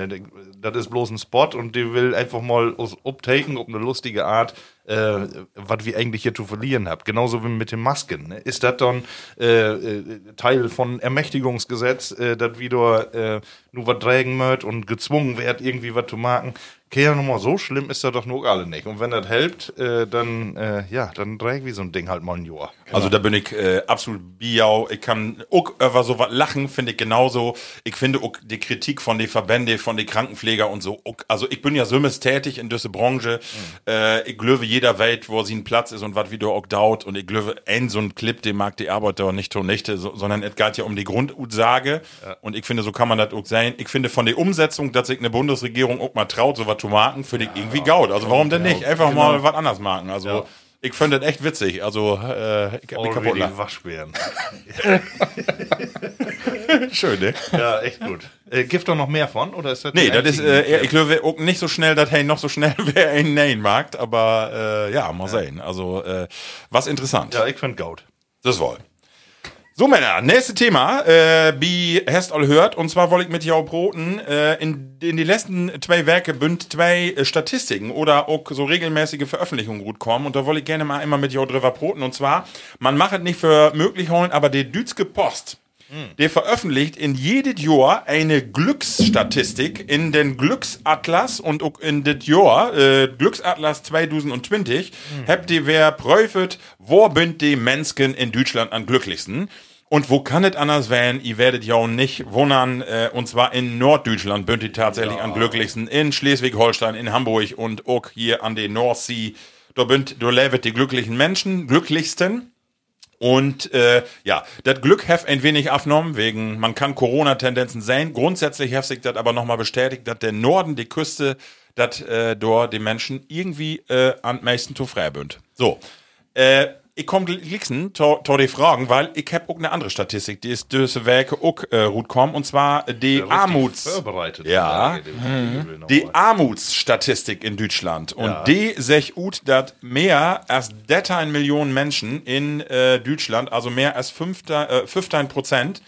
Das ist bloß ein Spot und die will einfach mal uptaken auf eine lustige Art, äh, was wir eigentlich hier zu verlieren haben. Genauso wie mit den Masken. Ne? Ist das dann äh, äh, Teil von Ermächtigungsgesetz, äh, dass wieder äh, nur was tragen möcht und gezwungen wird, irgendwie was zu machen? Kehr nochmal, so schlimm ist das doch nur alle nicht. Und wenn das hilft, äh, dann, äh, ja, dann träg wie so ein Ding halt mal ein Jahr. Also da bin ich äh, absolut biau. Ich kann auch über so was lachen, finde ich genauso. Ich finde auch die Kritik von den Verbände, von den Krankenpfleger und so. Auch, also ich bin ja sömmes tätig in dieser Branche. Äh, ich glaube jeder Welt, wo sie ein Platz ist und was wieder auch dauert. Und ich glaube, ein so ein Clip, den mag die Arbeiter nicht tun, nicht, so, sondern es geht ja um die Grundutsage. Und ich finde, so kann man das auch sein. Ich finde von der Umsetzung, dass sich eine Bundesregierung auch mal traut, so was zu machen, finde ich irgendwie gaut. Also warum denn nicht? Einfach mal was anders machen. Also Ja. ich finde das echt witzig. Also äh, ich hab mich kaputt lachen. Waschbären. Schön, ne? ja, echt gut. Äh, gibt doch noch mehr von? Oder ist das Nee, die das ist, äh, ich glaube auch nicht so schnell, dass hey noch so schnell wer einen nähen mag, aber äh, ja, mal sehen. Also, äh, was interessant. Ja, ich find Gaut. Das wohl. So, Männer, nächste Thema, äh, wie hast all hört, und zwar wollte ich mit jou broten, äh, in, in die letzten zwei Werke bünd zwei äh, Statistiken oder auch so regelmäßige Veröffentlichungen gut kommen, und da wollte ich gerne mal immer mit jou drüber broten, und zwar, man macht es nicht für möglich holen, aber die Dütske Post, der veröffentlicht in jedes Jahr eine Glücksstatistik in den Glücksatlas und auch in das Jahr, äh, Glücksatlas 2020, habt ihr wer prüft, wo sind die Menschen in Deutschland am glücklichsten? Und wo kann es anders werden? Ihr werdet ja auch nicht wundern, äh, und zwar in Norddeutschland bünd die tatsächlich am glücklichsten. In Schleswig-Holstein, in Hamburg und auch hier an der Nordsee. Da bünd, da lebt die glücklichen Menschen, glücklichsten. Und äh, ja, das Glück hef ein wenig abgenommen, wegen, man kann Corona-Tendenzen sehen. Grundsätzlich hef sich das aber nochmal bestätigt, dass der Norden, die Küste, dass äh, dort die Menschen irgendwie äh, am meisten zu frei bünd. So, äh, ich komme glicksen to, to die Fragen, weil ich hab auch eine andere Statistik, die ist diese Werke auch äh, gut kommen, und zwar die Armuts... Ja. Die Armutsstatistik in Deutschland. Und die sech ut, dass mehr als 13 Millionen Menschen in äh, Deutschland, also mehr als 15, äh, 15 Prozent,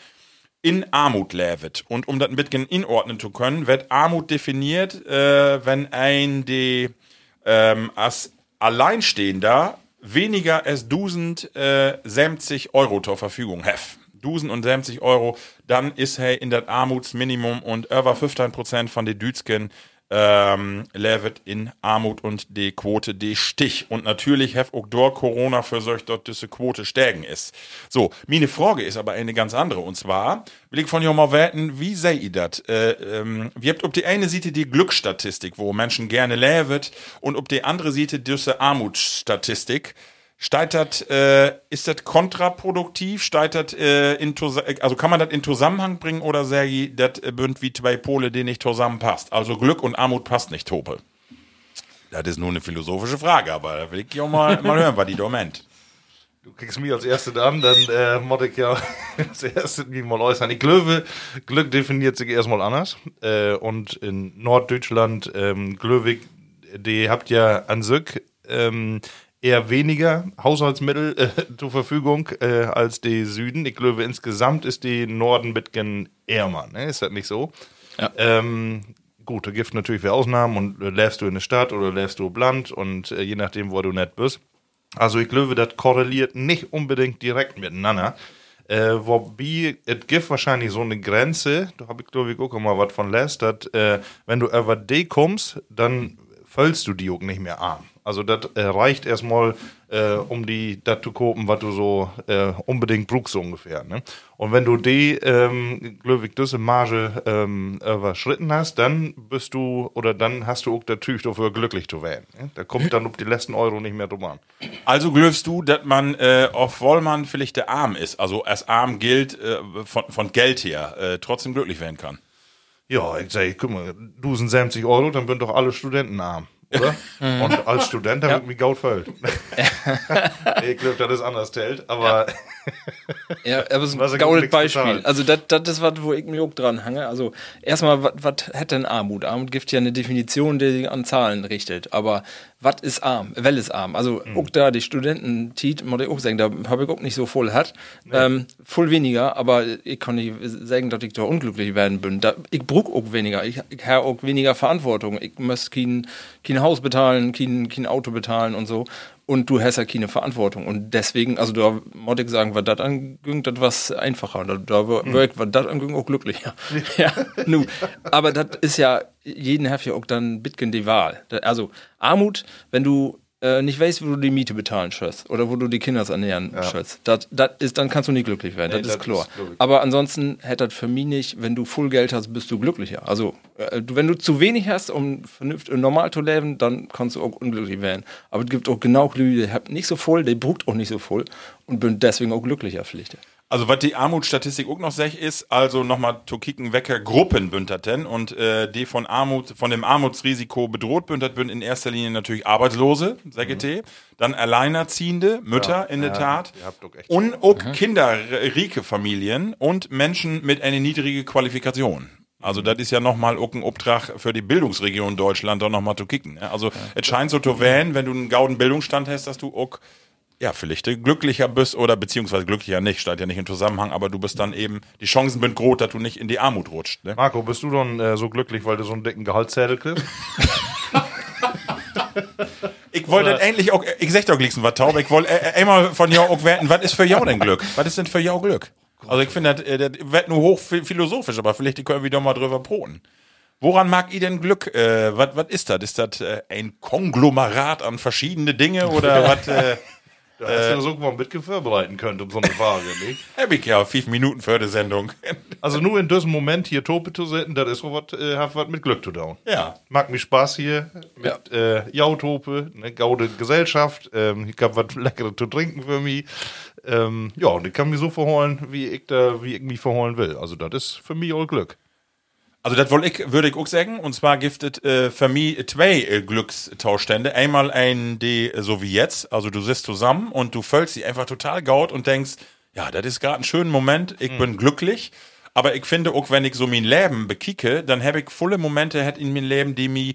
in Armut lebt. Und um das ein bisschen inordnen zu können, wird Armut definiert, äh, wenn ein die ähm, als Alleinstehender weniger als 1000 äh, 70 Euro zur Verfügung hef. 1000 und 70 Euro, dann ist er in das Armutsminimum und über 15 Prozent von den Dütsken ähm, lebt in Armut und die Quote die Stich. Und natürlich hef auch dort Corona für solch dort diese Quote stärken ist. So, meine Frage ist aber eine ganz andere. Und zwar will ich von dir mal werten, wie seht ihr das? Äh, ähm, wir habt ob die eine Seite die Glücksstatistik, wo Menschen gerne leben, und ob die andere Seite diese Armutsstatistik. Steigt das, äh, ist das kontraproduktiv? Steigt das, äh, in, tus- also kann man das in Zusammenhang bringen oder ich, das äh, bünd wie zwei Pole, die nicht zusammenpasst? Also Glück und Armut passt nicht, Tope. Das ist nur eine philosophische Frage, aber da will ich ja mal, mal hören, was die da meint. Du kriegst mich als Erste an, dann äh, muss ich ja als Erste mich mal äußern. Ich glaube, Glück definiert sich erstmal anders. Äh, und in Norddeutschland, ähm, Glöwig, die habt ja an sich ähm, eher weniger Haushaltsmittel äh, zur Verfügung äh, als die Süden. Ich glaube, insgesamt ist die Norden bisschen ärmer. Ne? Ist das nicht so? Ja. Ähm, gut, da gibt natürlich für Ausnahmen und äh, lebst du in der Stadt oder lebst du auf Land und äh, je nachdem, wo du nicht bist. Also ich glaube, das korreliert nicht unbedingt direkt miteinander. Äh, wobei, es gibt wahrscheinlich so eine Grenze, da habe ich glaube ich auch mal was von dass äh, wenn du über die kommst, dann füllst du die auch nicht mehr arm. Also das äh, reicht erstmal, äh, um die das zu kopen, was du so äh, unbedingt brauchst, so ungefähr. Ne? Und wenn du die, ähm, glaube ich, diese Marge ähm, überschritten hast, dann bist du, oder dann hast du auch natürlich dafür glücklich zu werden. Ne? Da kommt dann auf die letzten Euro nicht mehr drum an. Also glaubst du, dass man, äh, obwohl man vielleicht der Arm ist, also als arm gilt äh, von, von Geld her, äh, trotzdem glücklich werden kann? Ja, ich sage, guck mal, 1070 Euro, dann sind doch alle Studenten arm. Oder? Und als Student, da wird mir Gaut fällt. ich glaube, das ist anders zählt, aber Ja, aber so ein gaules gut Beispiel. bezahlt. Also das das ist was, wo ich mich auch dran hange. Also erstmal, was hätte denn Armut? Armut gibt ja eine Definition, die sich an Zahlen richtet. Aber was ist arm? Well ist arm? Also Hm. auch da die Studenten, Tiet, muss ich auch sagen, da habe ich auch nicht so voll hat. Ähm, voll weniger, aber ich kann nicht sagen, dass ich da unglücklich werden bin. Da, ich brauch auch weniger. Ich, ich habe auch weniger Verantwortung. Ich muss kein, kein Haus bezahlen, kein, kein Auto bezahlen und so. Und du hast ja keine Verantwortung. Und deswegen, also da muss ich sagen, was das anging, das was einfacher. Da, da war Hm. war das anging, auch glücklicher. ja, nu. Aber das ist ja, jeden hat ja auch dann Bitcoin die Wahl. Also Armut, wenn du äh, nicht weißt, wo du die Miete bezahlen sollst oder wo du die Kinder ernähren sollst, das, das ist, dann kannst du nicht glücklich werden. Nee, das ist klar. ist. Aber ansonsten hätte das für mich nicht, wenn du voll Geld hast, bist du glücklicher. Also, äh, wenn du zu wenig hast, um vernünftig normal zu leben, dann kannst du auch unglücklich werden. Aber es gibt auch genau Leute, die haben nicht so voll, die braucht auch nicht so voll und bin deswegen auch glücklicher, vielleicht. Also was die Armutsstatistik auch noch sech ist, also nochmal zu kicken, wecker Gruppen bünterten und äh, die von Armut, von dem Armutsrisiko bedroht bündert bünd in erster Linie natürlich Arbeitslose, SGT, dann Alleinerziehende, Mütter in der Tat doch echt und auch kinderrike Familien und Menschen mit einer niedrigen Qualifikation. Also das ist ja nochmal ein Obtrag für die Bildungsregion Deutschland, da nochmal zu kicken. ne? Also es scheint so zu werden, wenn du einen gauden Bildungsstand hast, dass du auch ja, vielleicht du glücklicher bist oder beziehungsweise glücklicher nicht, steht ja nicht im Zusammenhang, aber du bist dann eben, die Chancen sind groß, dass du nicht in die Armut rutscht. Ne? Marco, bist du dann äh, so glücklich, weil du so einen dicken Gehaltszettel kriegst? Ich wollte endlich auch, ich sag doch gleich was taub, ich wollte äh, einmal von jou auch werten, was ist für jou denn Glück? Was ist denn für jou Glück? Also ich finde, das, äh, das wird nur hoch philosophisch, aber vielleicht können wir doch mal drüber proten. Woran mag ihr denn Glück? Äh, was was ist das? Ist das äh, ein Konglomerat an verschiedene Dinge oder was? Äh, Da hast du das irgendwann mit vorbereiten können, um so eine Frage, nicht? hab ich ja fünf Minuten für die Sendung. Also nur in diesem Moment hier Tope zu sitzen, das ist so was, äh, hat was mit Glück zu tun. ja. Macht mir Spaß hier mit äh, Jautope, ne, gaude Gesellschaft. Ähm, ich hab was Leckeres zu trinken für mich. Ähm, ja, und ich kann mich so verholen, wie ich da, wie ich mich verholen will. Also das ist für mich all Glück. Also das wollte ich, würde ich auch sagen. Und zwar giftet äh, für mich zwei äh, Glückstauschstände. Einmal ein, die äh, so wie jetzt, also du sitzt zusammen und du füllst sie einfach total gaut und denkst, ja, das ist gerade ein schöner Moment, ich bin glücklich. Aber ich finde auch, wenn ich so mein Leben bekicke, dann habe ich volle Momente hat in meinem Leben, die mir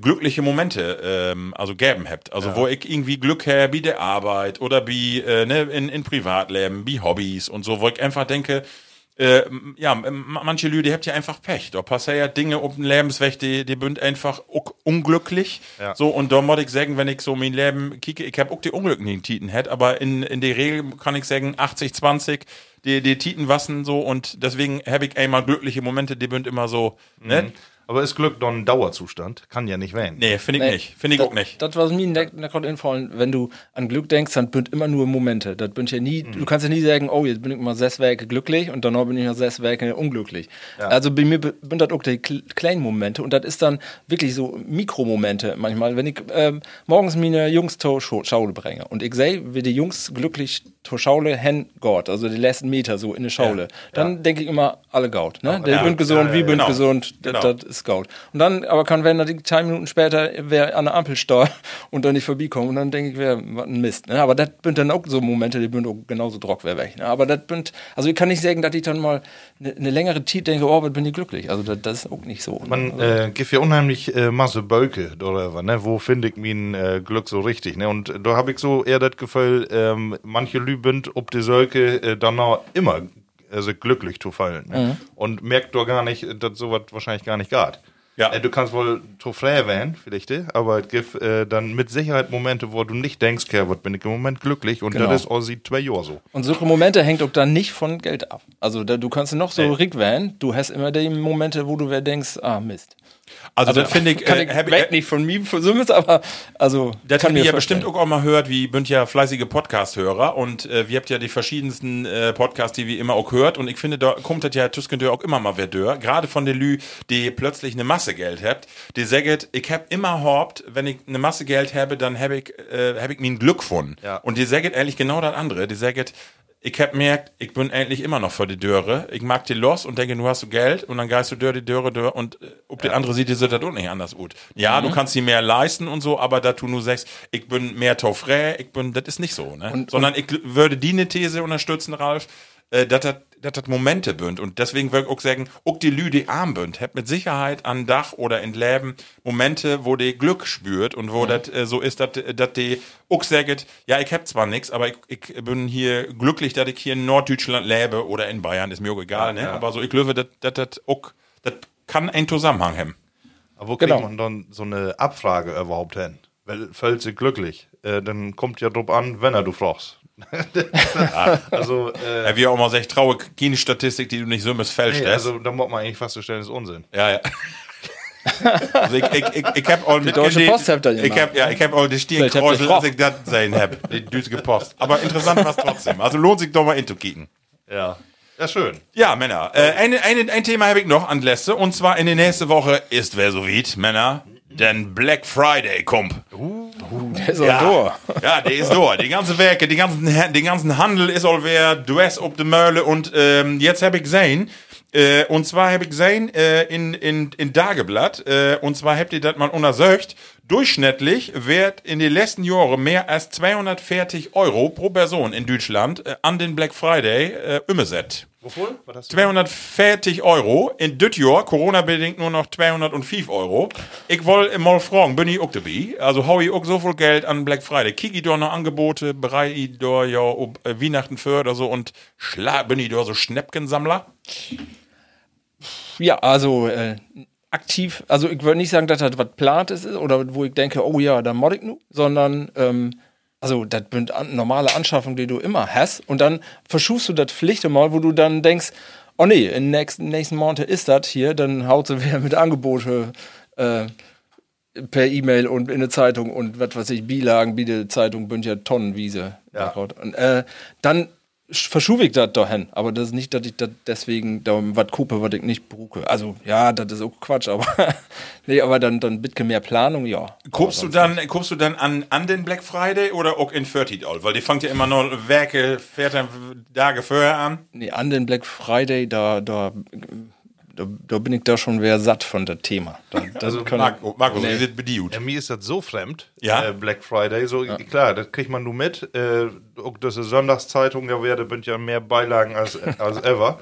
glückliche Momente ähm, also geben habt. Also wo ich irgendwie Glück habe, wie der Arbeit oder wie äh, ne, in, in Privatleben, wie Hobbys und so, wo ich einfach denke, äh, ja, manche Leute, die habt ja einfach Pech. Da passieren Dinge um den Lebensweg, die, die sind einfach unglücklich. Ja. So, und da muss ich sagen, wenn ich so mein Leben kicke, ich hab auch die unglücklichen Titen hätt, aber in, in der Regel kann ich sagen, 80, 20, die, die Titen wassen so und deswegen habe ich einmal glückliche Momente, die sind immer so, ne? Aber ist Glück doch ein Dauerzustand? Kann ja nicht werden. Nee, finde ich Nee, nicht. Finde ich das- auch nicht. Das, was mir ne, ne, gerade infallen, wenn du an Glück denkst, dann sind immer nur Momente. Das bin ja nie, du kannst ja nie sagen, oh, jetzt bin ich mal sechs Werke glücklich und danach bin ich mal sechs Werke unglücklich. Also bei mir bin das auch die kle- kleinen Momente und das ist dann wirklich so Mikromomente manchmal, wenn ich ähm, morgens meine Jungs zur Schau- Schaule bringe und ich sehe, wie die Jungs glücklich zur Schaule hin Gott, also die letzten Meter so in der Schaule, dann denke ich immer, alle Gaut, ne? Der ja, bin gesund, ja, wie ja, bin genau. gesund, Genau. das ist Gaut. Und dann, aber kann, wenn er die zwei Minuten später wer an der Ampel steht und dann nicht vorbeikommt, und dann denke ich, wer, was ein Mist. Ne? Aber das sind dann auch so Momente, die sind auch genauso Drock wer weg. Ne? Aber das sind, also ich kann nicht sagen, dass ich dann mal eine ne längere Zeit denke, oh, was bin ich glücklich. Also das, das ist auch nicht so. Man äh, gibt ja unheimlich äh, Masse Bölke oder was, ne? Wo finde ich mein äh, Glück so richtig, ne? Und da habe ich so eher das Gefühl, ähm, manche Lübend ob die Sölke äh, dann auch immer also glücklich zu fallen. Ne? Und merkt doch gar nicht, dass sowas wahrscheinlich gar nicht geht. Ja. Äh, du kannst wohl zu frei werden, vielleicht, äh, aber es gibt äh, dann mit Sicherheit Momente, wo du nicht denkst, okay, was bin ich im Moment glücklich und Genau. das ist auch seit zwei Jahren so. Und solche Momente hängt auch dann nicht von Geld ab. Also da, du kannst noch so Nee. rick werden, du hast immer die Momente, wo du wer denkst, ah Mist. Also, das finde ich, kann äh, ich hab weg nicht von mir versummelt, aber also Das kann ihr ja vorstellen. bestimmt auch mal hört, wie bünd ja fleißige Podcast-Hörer und äh, wir habt ja die verschiedensten äh, Podcasts, die wir immer auch hört und ich finde, da kommt das ja Tüskendör auch immer mal wer dör. Gerade von den Lü, die plötzlich eine Masse Geld habt, die sagt, ich hab immer horbt, wenn ich eine Masse Geld habe, dann hab ich, äh, hab ich mir ein Glück von. Ja. Und die sagt eigentlich genau das andere. Die sagt, ich hab merkt, ich bin endlich immer noch vor die Döre. Ich mag die los und denke, du hast du Geld und dann geist du Dörr, die Döre, Dörr und äh, ob die andere sieht, die sieht das auch nicht anders gut. Ja, du kannst sie mehr leisten und so, aber da du nur sagst, ich bin mehr taufrä, ich bin, das ist nicht so, ne? Sondern ich gl- würde die eine These unterstützen, Ralf, äh, dass das dass das Momente bünd und deswegen würde ich auch sagen, auch die Lü, die arm bünd, habt mit Sicherheit an Dach oder in Leben Momente, wo die Glück spürt und wo das äh, so ist, dass die auch sagt, ja, ich hab zwar nichts, aber ich, ich bin hier glücklich, dass ich hier in Norddeutschland lebe oder in Bayern, ist mir auch egal, ne? Aber so, ich glaube, das auch, das kann einen Zusammenhang haben. Aber wo kriegt Genau. man dann so eine Abfrage überhaupt hin? Weil fällt sie glücklich? Äh, dann kommt ja drauf an, wenn er du fragst. Also, äh, Ja, wie auch immer sagt, traue keine Statistik, die du nicht so missfälscht nee, also da muss man eigentlich festzustellen, das ist Unsinn. Ja, ja. Also ich, ich, ich, ich hab all mit Deutsche Post habt ihr ich hab, ja, ich hab all die Frau. als ich das sehen hab. Die düsige Post. Aber interessant war's trotzdem. Also lohnt sich doch mal inzukicken. Ja. Ja, schön. Ja, Männer. Äh, eine, eine, ein Thema habe ich noch an Lässe. Und zwar in der nächsten Woche ist wer so weit, Männer. Denn Black Friday kommt. Der ist auch Ja, da. ja, der ist da. Die ganze Werke, die ganzen, den ganzen Handel ist all wer, du hast ob de Mölle und ähm, jetzt habe ich gesehen, äh, und zwar habe ich gesehen äh, in, in, in Dageblatt, äh, und zwar habt ihr das mal untersucht, durchschnittlich wird in den letzten Jahren mehr als 240 Euro pro Person in Deutschland äh, an den Black Friday äh, umgesetzt. Wovon? Was hast du? 240 Euro. In dit Jahr, Corona-bedingt, nur noch 205 Euro. Ich wollte mal fragen, bin ich auch dabei? Also hau ich auch so viel Geld an Black Friday? Ich da noch Angebote, bereite ich da ja ob, äh, Weihnachten für oder so und schla bin ich da so Schnäppchensammler? Ja, also äh, aktiv, also ich würde nicht sagen, dass das was plant ist oder wo ich denke, oh ja, da mod ich nu, sondern ähm, also das sind normale Anschaffungen, die du immer hast und dann verschufst du das Pflicht mal, wo du dann denkst, oh nee, in nächsten, nächsten Monat ist das hier, dann haut sie wieder mit Angebote äh, per E-Mail und in der Zeitung und was weiß ich, Bilagen, Biede Zeitung, bünd ja Tonnenwiese. Ja. Und, äh, dann sch- verschufe ich das dahin. Aber das ist nicht, dass ich das deswegen da was kupe, was ich nicht bruke. Also, ja, das ist auch Quatsch, aber nee, aber dann, dann bitte mehr Planung, ja. Guckst du dann, guckst du dann an, an den Black Friday oder auch in 30 All? Weil die fängt ja immer noch Werke, fährt dann Tage vorher an. Nee, an den Black Friday, da, da, da, da bin ich da schon wer satt von das Thema. Da, da Also, Marco, Marco Nee. sind bedient? Ja, mir ist das so fremd, Ja? äh, Black Friday. So, Klar, das kriegt man nur mit. Äh, auch diese Sonntagszeitung, da werde sind ja mehr Beilagen als, als ever.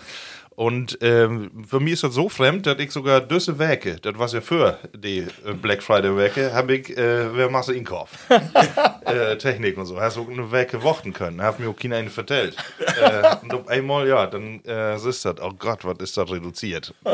Und ähm, für mich ist das so fremd, dass ich sogar diese Werke, das was ja für die äh, Black Friday Werke, habe ich, äh, wer macht in Kauf? äh, Technik und so. Hast du eine Werke warten können? Hat mir auch keiner einen vertellt. äh, und einmal, ja, dann äh, ist das, oh Gott, was ist das reduziert?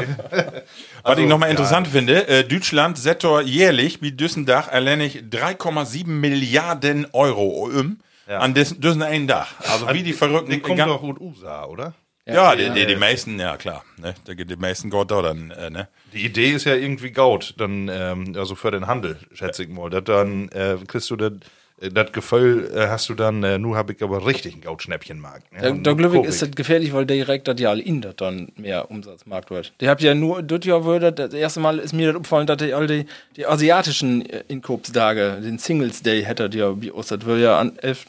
Was ich nochmal ja. interessant finde, äh, Deutschland settor jährlich wie Düssendach alleinig 3,7 Milliarden Euro um Ja. an des- diesen einen Dach. Also wie die Verrückten. Die kommt doch aus USA, oder? Ja, die, die, die meisten, ja klar. Ne? Da geht die meisten Gott da dann, äh, ne? Die Idee ist ja irgendwie gaut, dann, ähm, also für den Handel, schätze ich mal. Dat dann äh, kriegst du das das Gefühl, äh, hast du dann, äh, nu habe ich aber richtig einen Gautschnäppchenmarkt. Ne? Da nu glaube ich, ist das gefährlich, weil direkt das ja all in das dann mehr Umsatzmarkt wird. Die habt ja nur, das Jahr würde, das erste Mal ist mir das aufgefallen, dass die all die, die asiatischen äh, Inkopstage, den Singles Day hätte ja, wie aus, das wird ja an 11.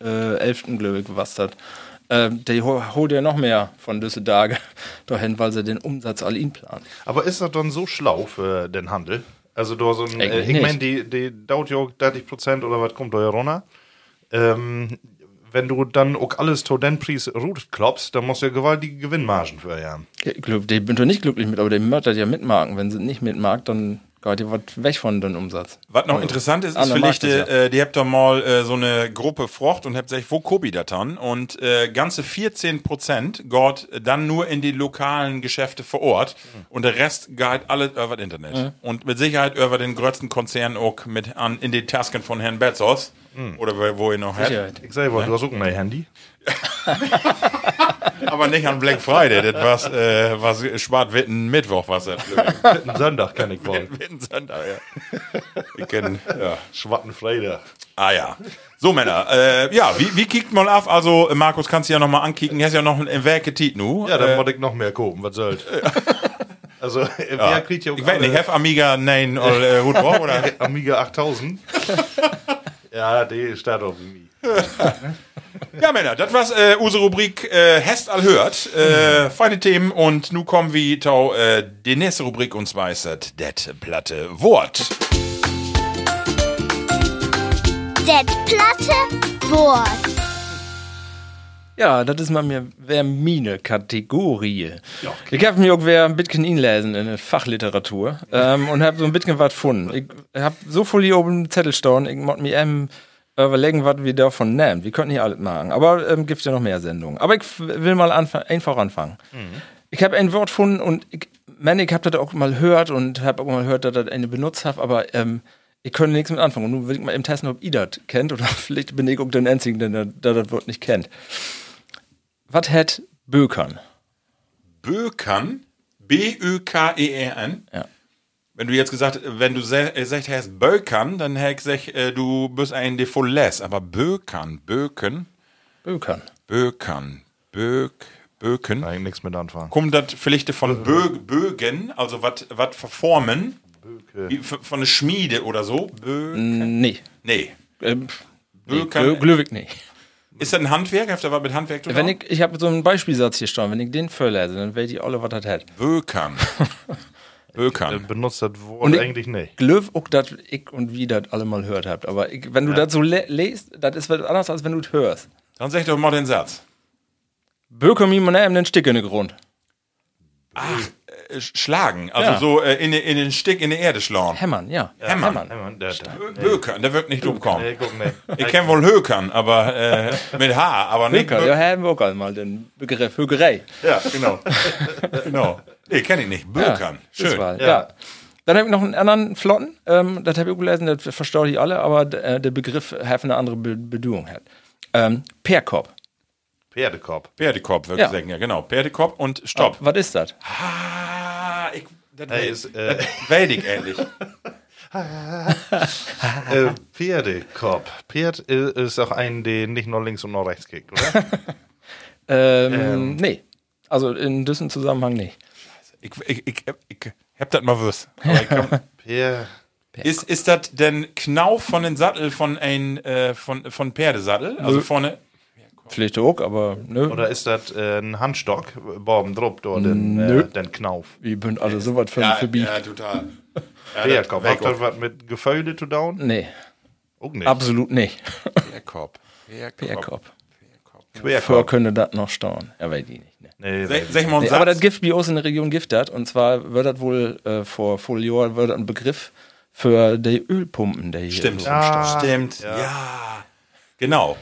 Äh, 11. glaube ich, was das. Ähm, die ho- holt ja noch mehr von Tage dahin, weil sie den Umsatz all in planen. Aber ist das dann so schlau für den Handel? Also da so ein, äh, ich meine, die, die dauert ja auch 30 Prozent oder was kommt da ja runter. Ähm, wenn du dann auch alles zu den Preis rot klopfst, dann musst du ja gewaltige Gewinnmargen für haben. Ich glaub, die bin doch nicht glücklich mit, aber die möchtert ja mitmarken. Wenn sie nicht mitmarkt, dann geht ja was weg von den Umsatz. Was noch interessant ist, ist Andere vielleicht, ja. äh, die habt doch mal äh, so eine Gruppe Frucht und habt gesagt, wo Kobi das dann? Und äh, ganze 14 Prozent geht dann nur in die lokalen Geschäfte vor Ort und der Rest geht alles über das Internet. Und mit Sicherheit über den größten Konzern auch mit an, in die Tasken von Herrn Bezos. Oder wo, wo ihr noch habt. Sicherheit. Ich sag mal, du hast auch ein Handy. Aber nicht an Black Friday, das was, äh, was Schwartwitten Mittwoch, was das. Ein Sonntag kann ich wollen. Witten Sonntag, ja. Wir kennen, ja. Schwattenfreitag. Ah ja. So, Männer. Äh, ja, wie, wie kickt mal auf? Also, Markus, kannst du ja noch mal ankicken. Hast ja noch ein Werke nu. Ja, dann äh, muss ich noch mehr gucken, was soll's. Also, äh, ja. wer kriegt ja auch Ich weiß nicht, have Amiga nein oder äh, Ruth Bock, oder? Amiga 8000. ja, die steht auf mir. Ja, Männer, das war's äh, unsere Rubrik äh, Hest all hört. Äh, feine Themen und nu kommen wir tau äh, die nächste Rubrik und zwar ist das det platte Wort. Det platte Wort. Ja, das ist mal mir wer mine Kategorie. Ich habe mir auch wer ein bisschen inlesen in der Fachliteratur ähm, und habe so ein bisschen was gefunden. Ich habe so viel hier oben im Zettel stehen, ich muss mir ähm, überlegen, was wir davon nehmen. Wir könnten hier alles machen, aber ähm, gibt ja noch mehr Sendungen. Aber ich will mal anfa einfach anfangen. Ich habe ein Wort gefunden und ich meine, ich habe das auch mal gehört und habe auch mal gehört, dass das eine benutzt hat, aber ähm, ich könnte nichts mit anfangen. Und nun will ich mal eben testen, ob ihr das kennt oder vielleicht bin ich auch der Einzige, der, der das Wort nicht kennt. Was hat Bökern? Bökern. B-Ö-K-E-R-N. Ja. Wenn du jetzt gesagt, wenn du se- äh, gesagt hast Bökern, dann hätte ich gesagt, äh, du bist ein Defolles. Aber Bökern, Böken, Bökern. Bökern, Bök, Böken. Eigentlich nichts mit anfangen. Kommt das vielleicht von Bö Bögen, also was verformen? Wie f- Von der Schmiede oder so? Bö Nee. nee. Ähm, nee Bökern. Glö- Glöwig nicht. Ist das ein Handwerk? Habt ihr was mit Handwerk zu Wenn ich, ich habe so einen Beispielsatz hier stehen, wenn ich den vorlese, dann weiß ich alle, was das hat. Bökern. Äh, Bökern. benutzt das Wort Und ich- eigentlich nicht. Glöw auch das ich und wie das alle mal gehört habt. Aber ich, wenn du das so le lest, das ist was anderes, als wenn du es hörst. Dann sag doch mal den Satz. Böker mir mal eben den Stick in den Grund. Äh, Schlagen, also Ja. so äh, in, den- in den Stick in die Erde schlagen. Hämmern, ja. Hämmern. Ja, der, Hökern, der wird nicht dumm kommen. Ich kenne wohl Hökern, aber äh, mit H, aber nicht. Höker, ja, haben wir auch einmal den Begriff Högerei. Ja, genau. genau. Nee, kenne ich nicht. Bökern. Das Schön. war, ja. Dann habe ich noch einen anderen Flotten, ähm, das habe ich auch gelesen, das verstehe ich alle, aber äh, der Begriff hat eine andere Be Bedeutung hat. Ähm, Perkop. Pferdekorb. Pferdekorb, würde Ja. ich sagen. Ja, genau. Pferdekorb und Stopp. Was ist das? Ah, das Hey, ist, äh, Weidig ähnlich. Äh, Pferdekorb. Pferd ist auch ein, der nicht nur links und nur rechts kickt, oder? Ähm, Nee. Also in diesem Zusammenhang nicht. Ich, ich, ich, ich hab das mal wüsst. Ist, ist das denn Knauf von den Sattel von ein äh, von, von Pferdesattel? Also vorne. Vielleicht auch, aber nö. oder ist das äh, ein Handstock? Borben drupp da den, äh, den Knauf. Wir sind alle so was für vorbei. total. Pferdekorb. weg Hat das was mit Gefäule zu down? Nee, Auch nicht. absolut nicht. Perkop. Vor Querkorb. könnte das noch staunen. Ja, weiß ich nicht. Ne. Nee, Sag, sag mal einen Nee, Satz. aber das Gift, wie aus in der Region Gift hat, und zwar wird das wohl äh, vor Jahren wird das ein Begriff für die Ölpumpen, die hier Stimmt. so rumstehen. Stimmt. Ja. Genau.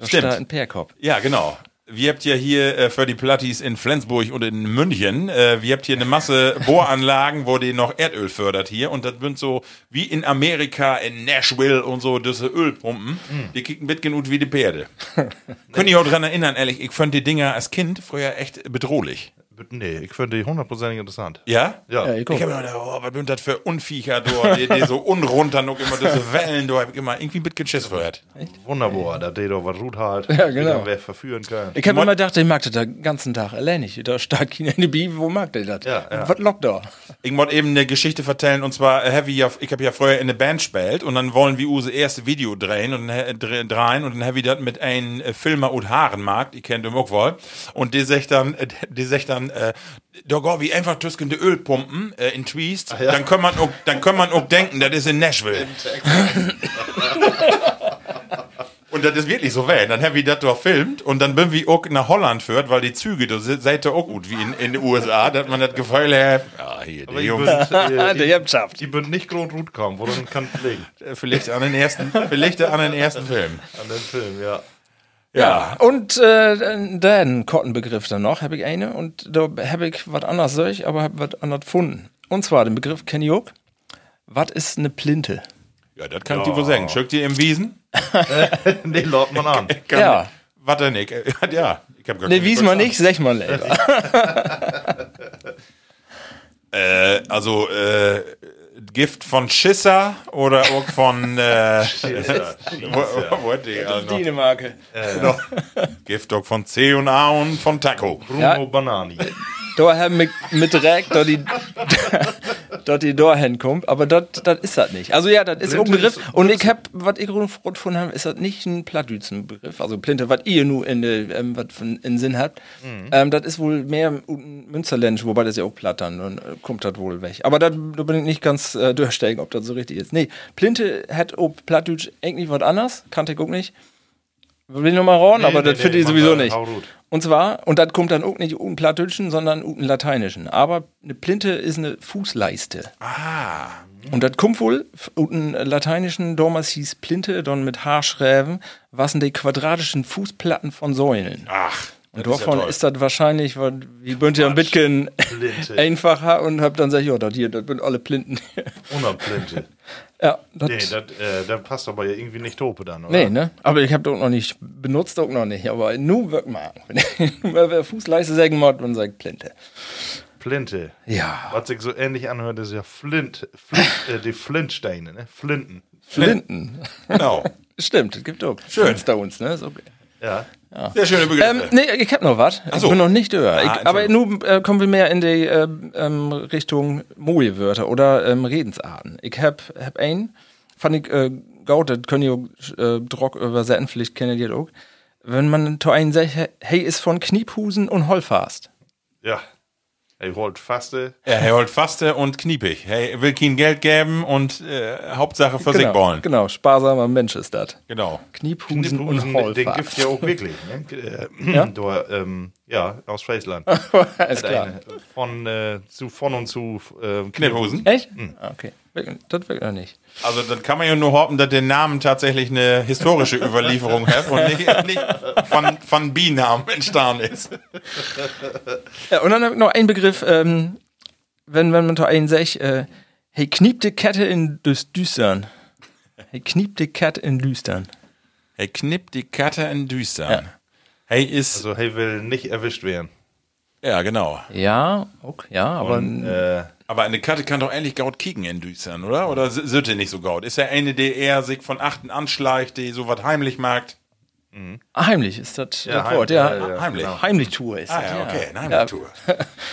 Da Stimmt. ein Perkop. Ja, genau. Wir habt ja hier äh, für die Plattis in Flensburg und in München, äh, wir habt hier eine Masse Bohranlagen, wo die noch Erdöl fördert hier und das sind so wie in Amerika, in Nashville und so, diese Ölpumpen, die kicken mit genug wie die Pferde. Könnt ihr auch dran erinnern, ehrlich, ich fand die Dinger als Kind früher echt bedrohlich. Nee, ich finde die hundertprozentig interessant. Ja? Ja. Ja, ich guck. Ich habe immer gedacht, oh, was sind das für Unviecher, du, die, die so unrunter noch immer diese Wellen, du, hab ich immer irgendwie Schiss gehört. Wunderbar, dass der doch was Rut halt. Ja, genau. wer verführen können. Ich habe immer gedacht, ich mag das den ganzen Tag allein nicht. Da keiner in der Bibel, wo mag der das? Ja, ja. Was lockt da? Ich wollte eben eine Geschichte vertellen und zwar äh, habe ich ja, ich habe ja früher in eine Band gespielt und dann wollen wir unser erste Video drehen und äh, drehen und dann habe ich das mit einem äh, Filmer und Haarenmarkt, ich kennt ihn auch wohl und die sagt dann, äh, die sagt dann, äh, da gehen wir einfach zwischen die Ölpumpen äh, in Twist, dann kann man auch, dann kann man auch denken, das ist in Nashville. Und das ist wirklich so weh. Dann haben wir das doch filmt und dann bin wir auch nach Holland führt, weil die Züge, da se- seid ihr auch gut wie in, in den USA, dass man das Gefühl hat, ja, hier, die die Jungs, bünd, äh, die, habt schafft. die bünd nicht Grund Rut kommen, woran kann es liegen? äh, vielleicht an den ersten, vielleicht an den ersten Film. An dem Film, ja. Ja. Und äh, dann Kottenbegriff dann noch, habe ich eine und da habe ich was anderes solch, aber habe was anderes gefunden. Und zwar den Begriff kenne ich auch. Was ist eine Plinte? Ja, das kann ich dir wohl sagen. Schickt ihr im Wiesen? nee, laut man an. Kann, Ja. Warte, Nick. Ja, ich hab gar Ne, keine wies mal nicht, sag mal lieber. Äh, also, äh, Gift von Schisser oder auch von, äh, wo, wo, hat die alle noch? Dänemarke. Noch. Gift auch von C und A und von Taco. Bruno Ja. Banani. Da haben wir mit direkt, da die, dort die da hinkommt, aber das ist das nicht. Also ja, das ist ein Begriff. Und ich hab, was ich gefunden habe, ist das nicht ein Plattdütsen-Begriff. Also Plinte, was ihr nur in, ähm, von, in Sinn habt. Ähm, das ist wohl mehr Münsterländisch, wobei das ja auch platt dann, äh, kommt das wohl weg. Aber da, da bin ich nicht ganz äh, durchsteigen, ob das so richtig ist. Nee, Plinte hat auch Plattdeutsch eigentlich was anderes, kannte ich auch nicht. Will ich noch mal rauen, Nee, aber nee, das finde nee, ich mach sowieso nicht. Und zwar, und das kommt dann auch nicht un Plattdeutschen, sondern un Lateinischen. Aber eine Plinte ist eine Fußleiste. Ah. Und das kommt wohl, unten Lateinischen, damals hieß Plinte, dann mit Haarschräven, was sind die quadratischen Fußplatten von Säulen. Ach. Und das ist ja davon ist das wahrscheinlich, weil wie bünd ja ein bisschen Plinte. einfacher und hab dann gesagt, ja, das hier, das sind alle Plinten. Unerplinte. ja, das, Nee, das äh, das passt aber ja irgendwie nicht tope dann, oder? Nee, ne? Aber ich habe das noch nicht benutzt, auch noch nicht. Aber nun wirkt mal. Wenn wer Fußleiste sagen muss, man sagt Plinte. Plinte. Ja. Was sich so ähnlich anhört, ist ja Flint. Flint äh, die Flintsteine, ne? Flinten. Flinten. Genau. Stimmt, es gibt auch. Schön. Stones, ne? Ist okay. Ja. Sehr schöne Begriffe. Ähm, nee, ich hab noch was. Ich so. bin noch nicht da. Ah, ich, aber nun äh, kommen wir mehr in die äh, ähm, Richtung Moje-Wörter oder ähm, Redensarten. Ich hab, hab einen, fand ich äh, gut, das können ihr äh, Drock übersetzen, vielleicht kennt ihr das auch. Wenn man zu einem sagt, hey, ist von Kniepusen und Hollfast. Ja. Er holt faste. Ja, er holt faste und kniepig. Er will kein Geld geben und äh, Hauptsache für Genau, genau, sparsamer Mensch ist das. Genau. Kniephusen und Knipphusen, den gibt ja auch wirklich. Ne? Äh, Ja? Da, ähm, ja, aus Friesland. Alles klar. Eine, von, äh, zu, von und zu äh, Knipphusen. Echt? Ah, Okay. Das wirkt noch nicht. Also dann kann man ja nur hoffen, dass der Name tatsächlich eine historische Überlieferung hat und nicht, nicht von, von Binamen entstanden ist. Ja, und dann hab ich noch einen Begriff, ähm, wenn, wenn man da einen sagt, äh, hey, kniept die Kette in das Düstern. Hey, kniept die Kette in Düstern. Er knippt die Katte in Düstern. Ja. Hey ist, Also, er will nicht erwischt werden. ja genau. Ja, okay, ja, aber Und, äh, Aber eine Katte kann doch eigentlich gaut kicken in Düstern, oder? Oder s- sind die nicht so gaut? Ist er eine, der eher sich von Achten anschleicht, die sowas heimlich mag? heimlich ist das Ja, das Wort, ja. ja, ja, Heimlich. Heimlich Tour ist Ah das, ja, okay, eine Ja. Heimtour.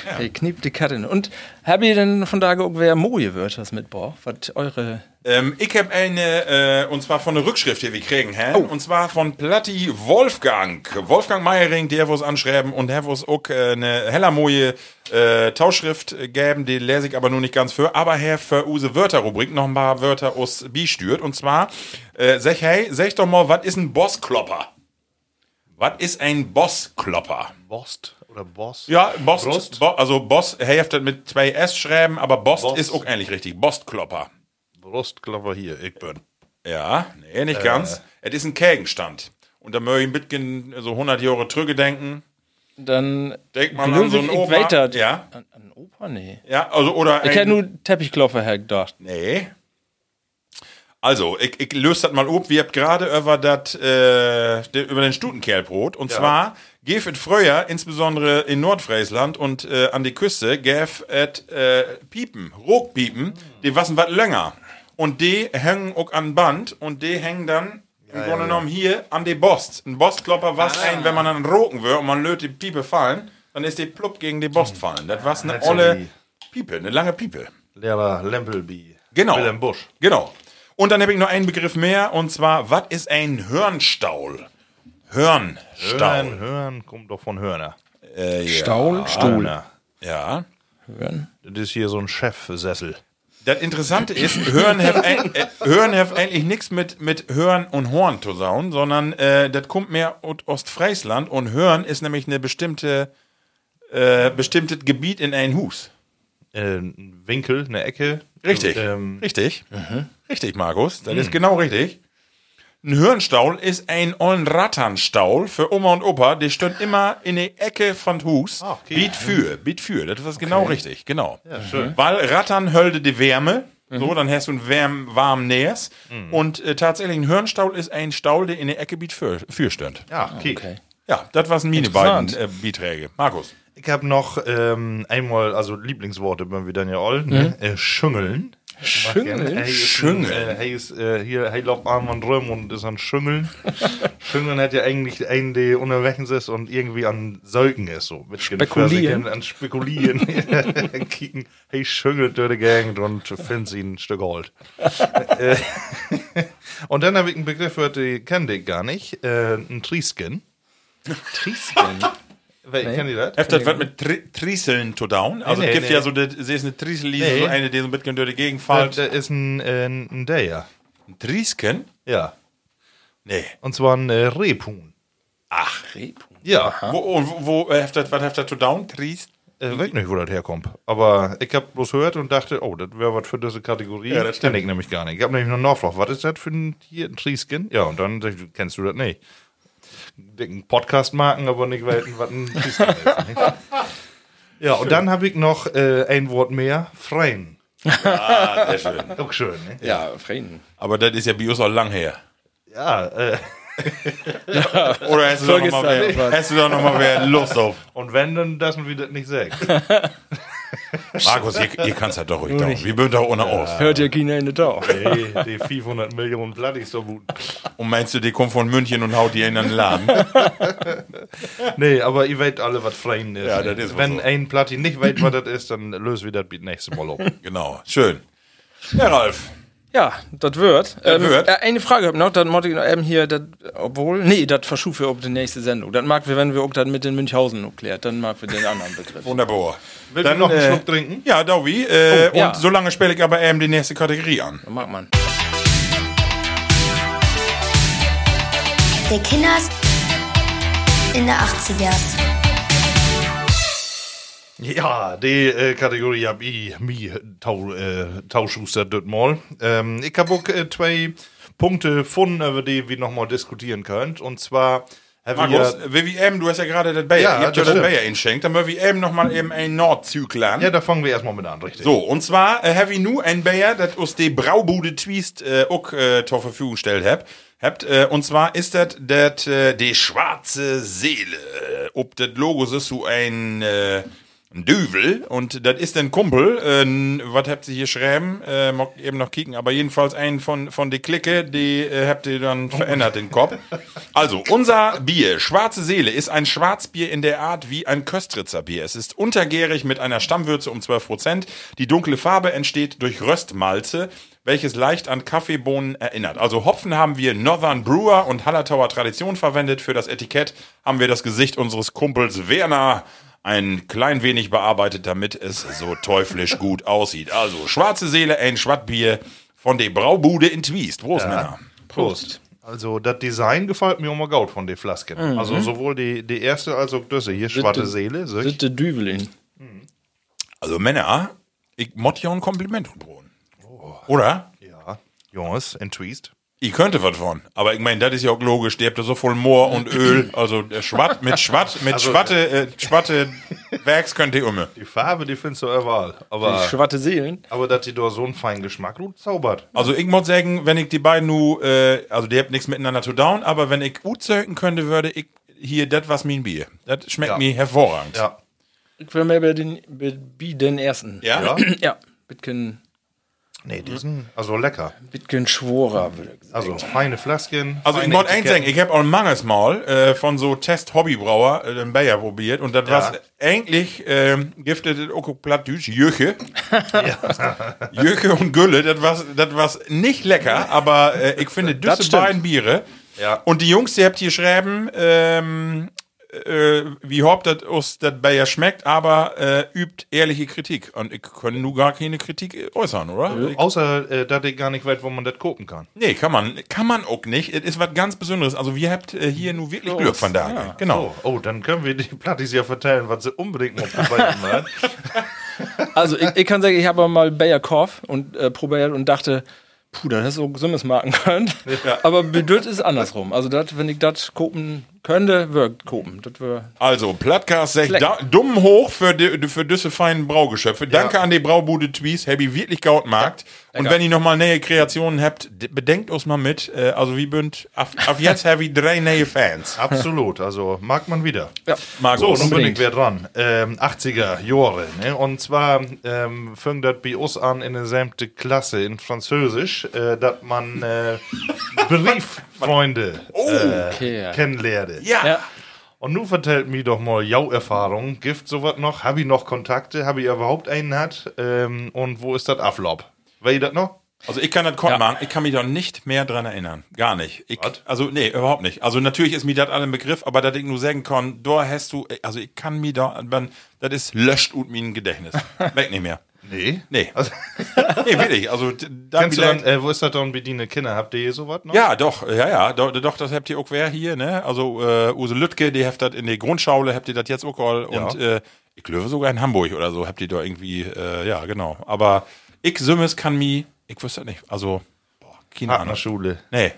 Hey, kniept die Kette in. Und habt ihr denn von da geguckt, wer Moje wird das mit, boah, was eure... Ähm, ich habe eine, äh, und zwar von der Rückschrift hier, wir kriegen, hä? Und zwar von Platti Wolfgang. Wolfgang Meiering, der was anschreiben und der was auch äh, eine heller moje äh, Tauschschrift geben, die lese ich aber nur nicht ganz für. Aber Herr für use Wörterrubrik noch ein paar Wörter aus bistürt. Und zwar, äh, sag hey, sag doch mal, was ist ein Bossklopper? Was ist ein Bossklopper? Bost oder Boss? Ja, Bost? Bo, also Boss, hey, das mit zwei S schreiben, aber Bost, Bost. ist auch eigentlich richtig. Bostklopper. Brustklopper hier, ich bin. Ja, nee, nicht ganz. Es ist ein Gegenstand. Und da möchte ich bisschen so 100 Jahre zurückdenken. Dann... Denkt man an so einen ich Opa. das. Ja, An, an Opa? Nee. ja, also, oder Ich hätte nur Teppichklopfer hergedacht. Nee. Also, ich, ich löse das mal ob. Wir habt gerade über das, äh, de- über den Stutenkerlbrot. Und zwar, gäf et früher, insbesondere in Nordfriesland und äh, an die Küste, gäf et äh, Piepen, Rogpiepen, die wassen wat länger. Und die hängen auch an Band und die hängen dann im Grunde genommen hier an die Bost. Ein Bostklopper was ein, wenn man dann roken will und man löt die Piepe fallen, dann ist die plupp gegen die Bost fallen. Das was eine olle Piepe, eine lange Piepe. Lehrer Lempelby. Genau. Wilhelm Busch. Genau. Und dann habe ich noch einen Begriff mehr, und zwar, was ist ein Hörnstaul? Hörnstaul. Hören, hören, kommt doch von Hörner. Äh, ja. Staul, Stuhl. Hörner. Ja. Hören. Das ist hier so ein Chefsessel. Das Interessante ist, Hören hat ein, äh, Hören hat eigentlich nichts mit, mit Hören und Horn zu sagen, sondern äh, das kommt mehr aus Ostfriesland und Hören ist nämlich eine bestimmte, äh, bestimmtes Gebiet in ein Hus. Äh, ein Winkel, eine Ecke. Richtig. Ähm, richtig. Richtig, Markus. Das ist genau richtig. Ein Hirnstaul ist ein ollen Ratternstaul für Oma und Opa. Die stehen immer in der Ecke von Hus. Ah, okay. Biet für, biet für. Das ist genau richtig, genau. Ja, schön. Weil Rattern hölde die Wärme. So, dann hast du ein wärm, warm Nähers. Mhm. Und äh, tatsächlich ein Hirnstaul ist ein Staul, der in der Ecke biet für, für stönt. Ja, okay. Okay. Ja, das waren meine beiden äh, Beiträge. Markus. Ich habe noch ähm, einmal, also Lieblingsworte wenn wir dann ja all, ne? äh, Schüngeln. Schüngeln? Hey, Schüngeln. Ein, äh, hey, ist äh, hier, hey, lauf Arm und Röm und ist an Schüngeln. Schüngeln hat ja eigentlich einen, der unterwegs ist und irgendwie an Säugen ist, so. Mit Spekulieren. An Spekulieren. Kicken, hey, schüngelt durch die Gegend und findet sie ein Stück Gold. Äh, und dann habe ich einen Begriff, gehört, den kannte ich gar nicht. Äh, ein Trieskin. Triesken. Nee. Kennt ihr das? Das was mit Tri Trieseln zu down? Also nee, es gibt nee. ja so, das sie ist eine Triesel, Nee. so eine, die so ein bisschen durch die Gegend Das, fällt. das ist ein, äh, ein Deer. Ein Triesken? Ja. Nee. Und zwar ein äh, Rebhuhn. Ach. Ja. Wo, und wo, wo äh, hat das, was das zu down? Tries? Äh, weiß nicht, wo das herkommt. Aber ich habe bloß gehört und dachte, oh, das wäre was für diese Kategorie. Ja, das kenne ich nämlich gar nicht. Ich habe nämlich noch nachgefragt, was ist das für ein Tier, ein Trieskin? Ja, und dann ich, kennst du das nicht? Dicken Podcast marken, aber nicht weiten, was ein? Ja, und dann habe ich noch äh, ein Wort mehr, Freien. Ah, sehr schön. Auch schön, ne? Ja, Frieden. Aber das ist ja Bios auch lang her. Ja, äh, Oder hast du da noch mal wer, hast du da noch mal wer Lust auf? und wenn, dann lassen wir das nicht sagen. Markus, hier, hier kannst du doch ruhig down. Wir bünden doch ohne aus. Hört ihr China in der Tau? Hey, die 500 Millionen Blatt ist so gut. Und meinst du, die kommt von München und haut die in den Laden? Nee, aber ihr weißt alle, was Freien ist. Ja, das ist Wenn so. ein Platin nicht weiß, was das ist, dann lösen wir das nächste Mal auf. genau. Schön. Ja, Ralf. Ja, das wird. Das wird. Äh, eine Frage hab ich noch, dann wollte ich noch eben hier, dat, obwohl, nee, das verschufe wir auf die nächste Sendung. Das mag wir, wenn wir auch das mit den Münchhausen noch klärt, dann mag wir den anderen Begriff. Wunderbar. Will ich noch einen Schluck trinken? Ja, Dowie. Äh, Oh, ja. Und solange spiele ich aber eben die nächste Kategorie an. Dann mag man. Der Kinders in der 80ers. Ja, die äh, Kategorie hab ich mir tau, äh, Tauschuster dort mal. Ähm, ich hab auch äh, zwei Punkte gefunden, über die wir nochmal diskutieren könnt. Und zwar. Markus, wie wir eben, du hast ja gerade das Bayer, Ja, ihr habt ja das das stimmt. Bayer inschenkt, dann wir eben nochmal eben ein Nordzügler. Ja, da fangen wir erstmal mit an, richtig. So, und zwar äh, habe ich nu ein Bayer, das aus der Braubude Twist äh, auch äh, zur Verfügung gestellt hab. Habt, äh, und zwar ist das das äh, die schwarze Seele. Ob das Logo ist so ein äh, ein Düvel und das ist ein Kumpel. Äh, was habt ihr hier schreiben? Äh, mag eben noch kicken, aber jedenfalls einen von von der Clique, die äh, habt ihr dann verändert den Kopf. Also unser Bier Schwarze Seele ist ein Schwarzbier in der Art wie ein Köstritzer Bier. Es ist untergärig mit einer Stammwürze um 12 Prozent. Die dunkle Farbe entsteht durch Röstmalze welches leicht an Kaffeebohnen erinnert. Also Hopfen haben wir Northern Brewer und Hallertauer Tradition verwendet. Für das Etikett haben wir das Gesicht unseres Kumpels Werner ein klein wenig bearbeitet, damit es so teuflisch gut aussieht. Also schwarze Seele, ein Schwattbier von der Braubude in Twiest. Prost, Männer. Prost. Also, das Design gefällt mir immer gut von den Flasken. Also, sowohl die, die erste als auch diese hier, Schwarze Seele. Sitte Dübelin. Also Männer, ich mod ja ein Kompliment drohen. Oder? Ja, Jungs, in Twist. Ich könnte was von, aber ich meine, das ist ja auch logisch. Der habt ja so voll Moor und Öl, also der Schwatt mit Schwatt, mit Schwatte, äh, Schwatte Werks könnt ihr umme. Die Farbe, die findest du überall. Aber, Schwatte Seelen. aber dass die da so einen feinen Geschmack gut zaubert. Also ich muss sagen, wenn ich die beiden nu, äh, also die habt nichts miteinander zu down, aber wenn ich gut zögen könnte, würde ich hier das was mein Bier. Das schmeckt Ja. mir hervorragend. Ja. Ich will mehr bei den, bei, den ersten. Ja? Ja? Ja. Bitcoin, Nee, die sind also lecker. Bitcoin Schworer, würde ich sagen. Also feine Flasken. Also ich feine muss eins sagen, ich habe auch ein manges Mal äh, von so Test-Hobbybrauer äh, den Bayer probiert und das Ja. war eigentlich ähm, giftet auch Plattdütsch, Jöche. Jöche und Gülle, das war das war's nicht lecker, aber äh, ich finde Das diese stimmt. beiden Biere Ja. und die Jungs, die habt hier schreiben, ähm, äh, wie haupt das aus das Bayer schmeckt, aber äh, übt ehrliche Kritik und ich kann nur gar keine Kritik äußern, oder? Ich, Außer, äh, dass ich gar nicht weiß, wo man das kopen kann. nee, kann man, kann man auch nicht. Es ist was ganz Besonderes. Also wir habt äh, hier nur wirklich Glück von daher. Genau. Oh, oh, dann können wir die Plattis ja vertellen, was sie unbedingt noch probieren werden. Also ich, ich kann sagen, ich habe mal Bayer Korf und äh, probiert und dachte, puh, das hätte so Summes machen können. Aber bedürft ist andersrum. Also dat, wenn ich das kopen könnte, wirkt kopen. Das wär, Also, Plattcast sagt Fleck. da, dumm hoch für, die, für diese feinen Braugeschöpfe. Danke an die Braubude Twies, hab ich wirklich gaut markt. Und lecker. wenn ihr nochmal neue Kreationen habt, bedenkt uns mal mit. Äh, also, wie bünd, auf, auf jetzt habe ich drei neue Fans. Absolut, also mag man wieder. ja. Markus. So, nun bin ich wieder dran. Ähm, 80er Jahre. Ne? Und zwar ähm, fängt das bei uns an in der siebten Klasse in Französisch, äh, dass man äh, Brieffreunde äh, Okay. Kennenlernte. ja. Ja. Und nun vertellt mir doch mal jou Erfahrung. Gift sowas noch? Habe ich noch Kontakte? Habe ich überhaupt einen hat? Ähm, und wo ist das Aflob? Weißt ihr das noch? Also ich kann das kurz Ja. machen, ich kann mich doch nicht mehr dran erinnern. Gar nicht. Ich, also nee, überhaupt nicht. Also natürlich ist mir das alle ein Begriff, aber dass ich nur sagen kann, da hast du, also ich kann mir da, das ist löscht und mein Gedächtnis. Weg nicht mehr. Nee. Nee. Also, Nee, wirklich. Also d- da kennst du dann, äh, wo ist das dann bediene Kinder? Habt ihr sowas noch? Ja, doch, ja, ja, doch, doch das habt ihr auch wer hier, ne? Also äh, Use Lütke, die habt das in der Grundschule, habt ihr das jetzt auch all und äh, ich glaube sogar in Hamburg oder so habt ihr da irgendwie, äh, ja, genau. Aber ich Sümmes kann mi, ich wüsste nicht, also, keine Ahnung. Partnerschule. Nee.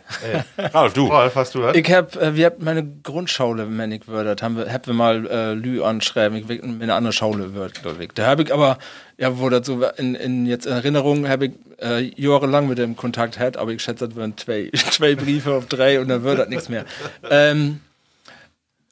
Ralf, du. Ralf, hast du das? Ich hab, äh, wir haben meine Grundschule, wenn ich würde, haben wir, hab wir mal äh, Lü anschreiben, ich will mir eine andere Schule wird, glaube ich. Da habe ich aber, ja, wo das so in, in jetzt Erinnerung habe ich äh, jahrelang mit dem Kontakt hat, aber ich schätze, das wären zwei, zwei Briefe auf drei und dann wird das nichts mehr. Ähm,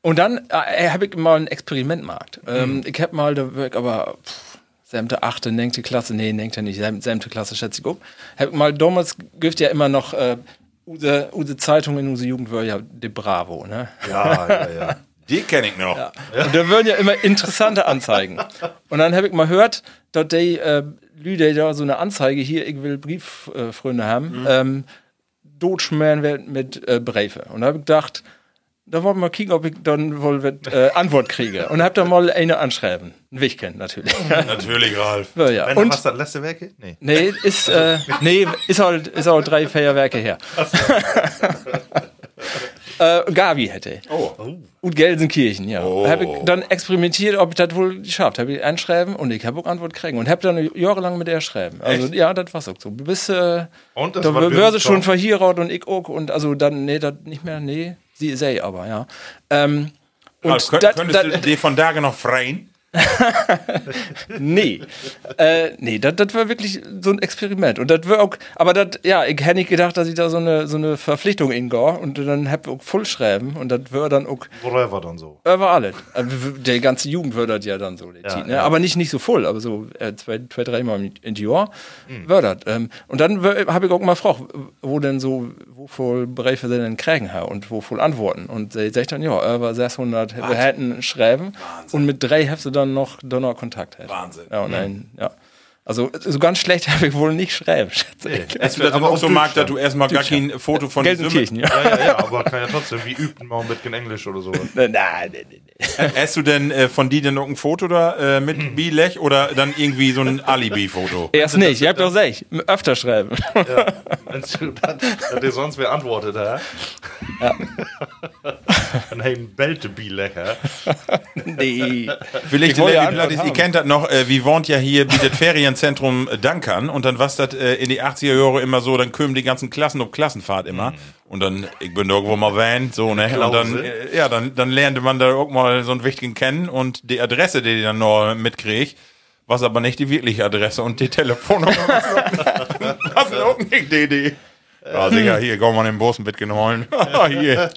und dann äh, habe ich mal ein Experiment gemacht. Ähm, Ich habe mal, da aber pff, sämte achte, nenkte Klasse, nee, nenkte nicht, säm- sämte Klasse schätze ich auch. Hab mal damals gibt ja immer noch äh, use, use Zeitung in use Jugend war ja De Bravo, ne? Ja, ja, ja. Die kenne ich noch. Und da würden ja immer interessante Anzeigen. Und dann habe ich mal gehört, dass die äh, Lüde da so eine Anzeige hier, ich will Brieffreunde haben, ähm, Dotschmann wird mit äh, Briefe. Und da habe ich gedacht, da wollen wir mal kicken, ob ich dann wohl äh, Antwort kriege. Und hab da mal eine anschreiben. Ein Wichken natürlich. Natürlich, Ralf. ja, ja. Wenn Und was das letzte Werke? Nee. nee, ist äh, nee, ist halt ist halt drei Feierwerke her. äh, Gavi hätte. Oh. Und Gelsenkirchen, ja. Oh. Habe ich dann experimentiert, ob ich das wohl geschafft habe. Ich einschreiben und ich habe auch Antwort kriegen. Und habe dann jahrelang mit der schreiben. Also, Echt? ja, das war auch so. Bis, äh, Und das da war schon verhierat und ich auch. Und also dann, nee, das nicht mehr, nee. Sie sei aber, ja. Ähm, und Ralf, könnt, dat- könntest dat- du die von Tage noch freien? Nee. äh, nee, das das war wirklich so ein Experiment. Und das war auch, aber das, ja, ich hätte nicht gedacht, dass ich da so eine, so eine Verpflichtung in gehe und dann hab ich auch voll schreiben und das war dann auch Woher war dann so? über alles. Äh, Der ganze Jugend wird das ja dann so, die Zeit, ne? ja. aber nicht, nicht so voll, aber so äh, zwei, zwei, dreimal im in die Jahr wird das. Ähm, und dann habe ich auch mal gefragt, wo denn so, wo voll Briefe sie denn kriegen haben und wo voll Antworten. Und sie sagt dann, ja, über 600 wir hätten schreiben und mit drei du dann noch, dann noch Kontakt. Hat. Wahnsinn. Ja, und ein, ja. Also so ganz schlecht habe ich wohl nicht schreiben, schätze ich. Hast du das aber auch so mag, dass du erstmal gar kein Foto von Gelsenkirchen, ja. Ja, ja, ja, aber kann ja trotzdem, wie übt man mit kein Englisch oder so. Nein, nein, nein. Hast du denn äh, von die denn noch ein Foto da äh, mit Bilech oder dann irgendwie so ein Alibi-Foto? Erst nicht, ihr habt doch sech, öfter schreiben. Ja. Wenn du dann, dass dir sonst wer antwortet, hä? Ja. Dann haben Belte Bi lecker. nee. Vielleicht, Ich ihr haben. kennt das noch, äh, wie wohnt ja hier bei das Ferienzentrum äh, Dankern und dann war das äh, in die 80er Jahre immer so, dann kümmern die ganzen Klassen auf Klassenfahrt immer und dann, ich bin irgendwo mal van, so, ne, und dann, äh, ja, dann, dann lernte man da auch mal so einen wichtigen kennen und die Adresse, die die dann noch mitkriegt, was aber nicht die wirkliche Adresse und die Telefonnummer, was auch nicht die Idee. Ja, sicher, hier, komm mal den Bus mitgenommen. hier.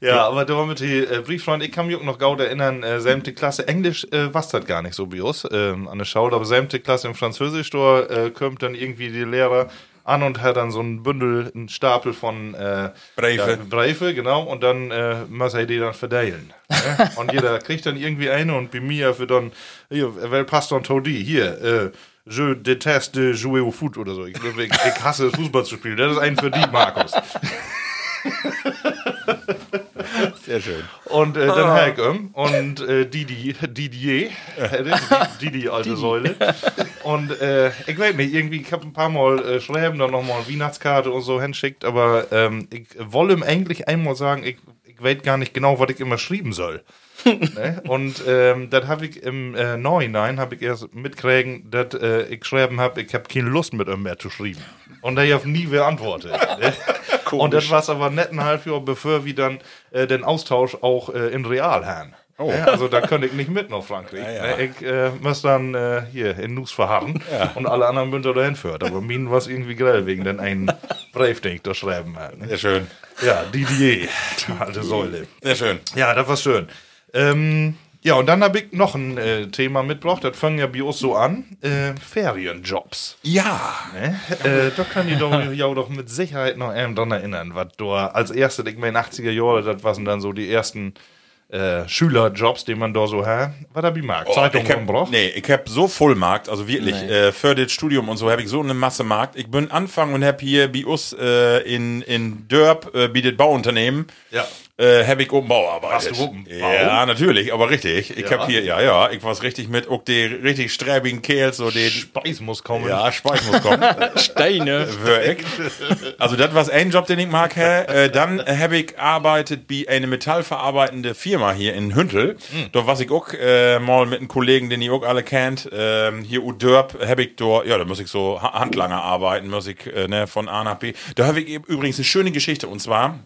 Ja, aber da war mit die äh, Brieffreund, ich kann mich auch noch gut erinnern, äh, sämte Klasse Englisch äh, was das gar nicht so bei uns ähm, an der Schau, aber sämte Klasse im Französisch, da äh, kommt dann irgendwie die Lehrer an und hat dann so ein Bündel, einen Stapel von äh, Briefe. Ja, Briefe, genau, und dann äh, muss er die dann verteilen. ne? und jeder kriegt dann irgendwie eine und bei mir für dann, hier, wer passt dann Todi? Hier, äh, Je déteste jouer au foot oder so. Ich, ich, ich hasse Fußball zu spielen. Das ist ein für die, Markus. Sehr schön. Und äh, dann Hack um und äh, Didi, Didier, äh, die alte Säule. Und äh, ich weiß nicht, irgendwie, ich habe ein paar Mal äh, schreiben, dann nochmal eine Weihnachtskarte und so hinschickt, aber ähm, ich wolle ihm eigentlich einmal sagen, ich, ich weiß gar nicht genau, was ich immer schreiben soll. ne? Und ähm, das habe ich im äh, Nachhinein, habe ich erst mitkriegen, dass äh, ich schreiben habe, ich habe keine Lust mit ihm mehr zu schreiben. Und er hat nie wer antwortet. ne? Und das war aber nicht ein halbes Jahr, bevor wir dann äh, den Austausch auch äh, in Real haben. Oh. Ja, also da könnte ich nicht mit nach Frankreich. ja. Ne? Ich äh, muss dann äh, hier in Nus verharren und alle anderen Münter dahin führt. Aber mir war es irgendwie grell wegen den einen Brief, den ich da schreiben habe. Ne? Sehr schön. Ja, Didier, die alte Säule. Sehr schön. Ja, das war schön. Ähm, ja, und dann habe ich noch ein äh, Thema mitgebracht. Das fangen ja bei uns so an. Äh, Ferienjobs. Ja. Ne? Äh, da kann ich doch, ja doch mit Sicherheit noch einem dran erinnern, was da als erste, ich meine, 80er Jahre, das waren dann so die ersten äh, Schülerjobs, die man da so hat. Was hab ich mag? Zeitung ich hab, nee, ich hab so Vollmarkt, also wirklich, äh, für das Studium und so habe ich so eine Masse Markt. Ich bin Anfang und hab hier bei uns äh, in, in Dörp, äh, bietet Bauunternehmen, Ja. Äh, hab ich oben Bauarbeit. Warst du oben Bau? Ja, natürlich, aber richtig. Ich Ja. hab hier, ja, ja, ich war's richtig mit, auch die richtig sträbigen Kerls, so die, Speis muss kommen. ja, Speis muss kommen. Steine. Wirklich. Also das war ein Job, den ich mag. Hä? Äh, dann habe ich arbeitet bei einer metallverarbeitende Firma hier in Hüntel. Da was ich auch äh, mal mit einem Kollegen, den ihr auch alle kennt, ähm, hier U Dörp, habe ich da, ja, da muss ich so Ha- Handlanger arbeiten, muss ich äh, ne, von A nach B. Da habe ich übrigens eine schöne Geschichte und zwar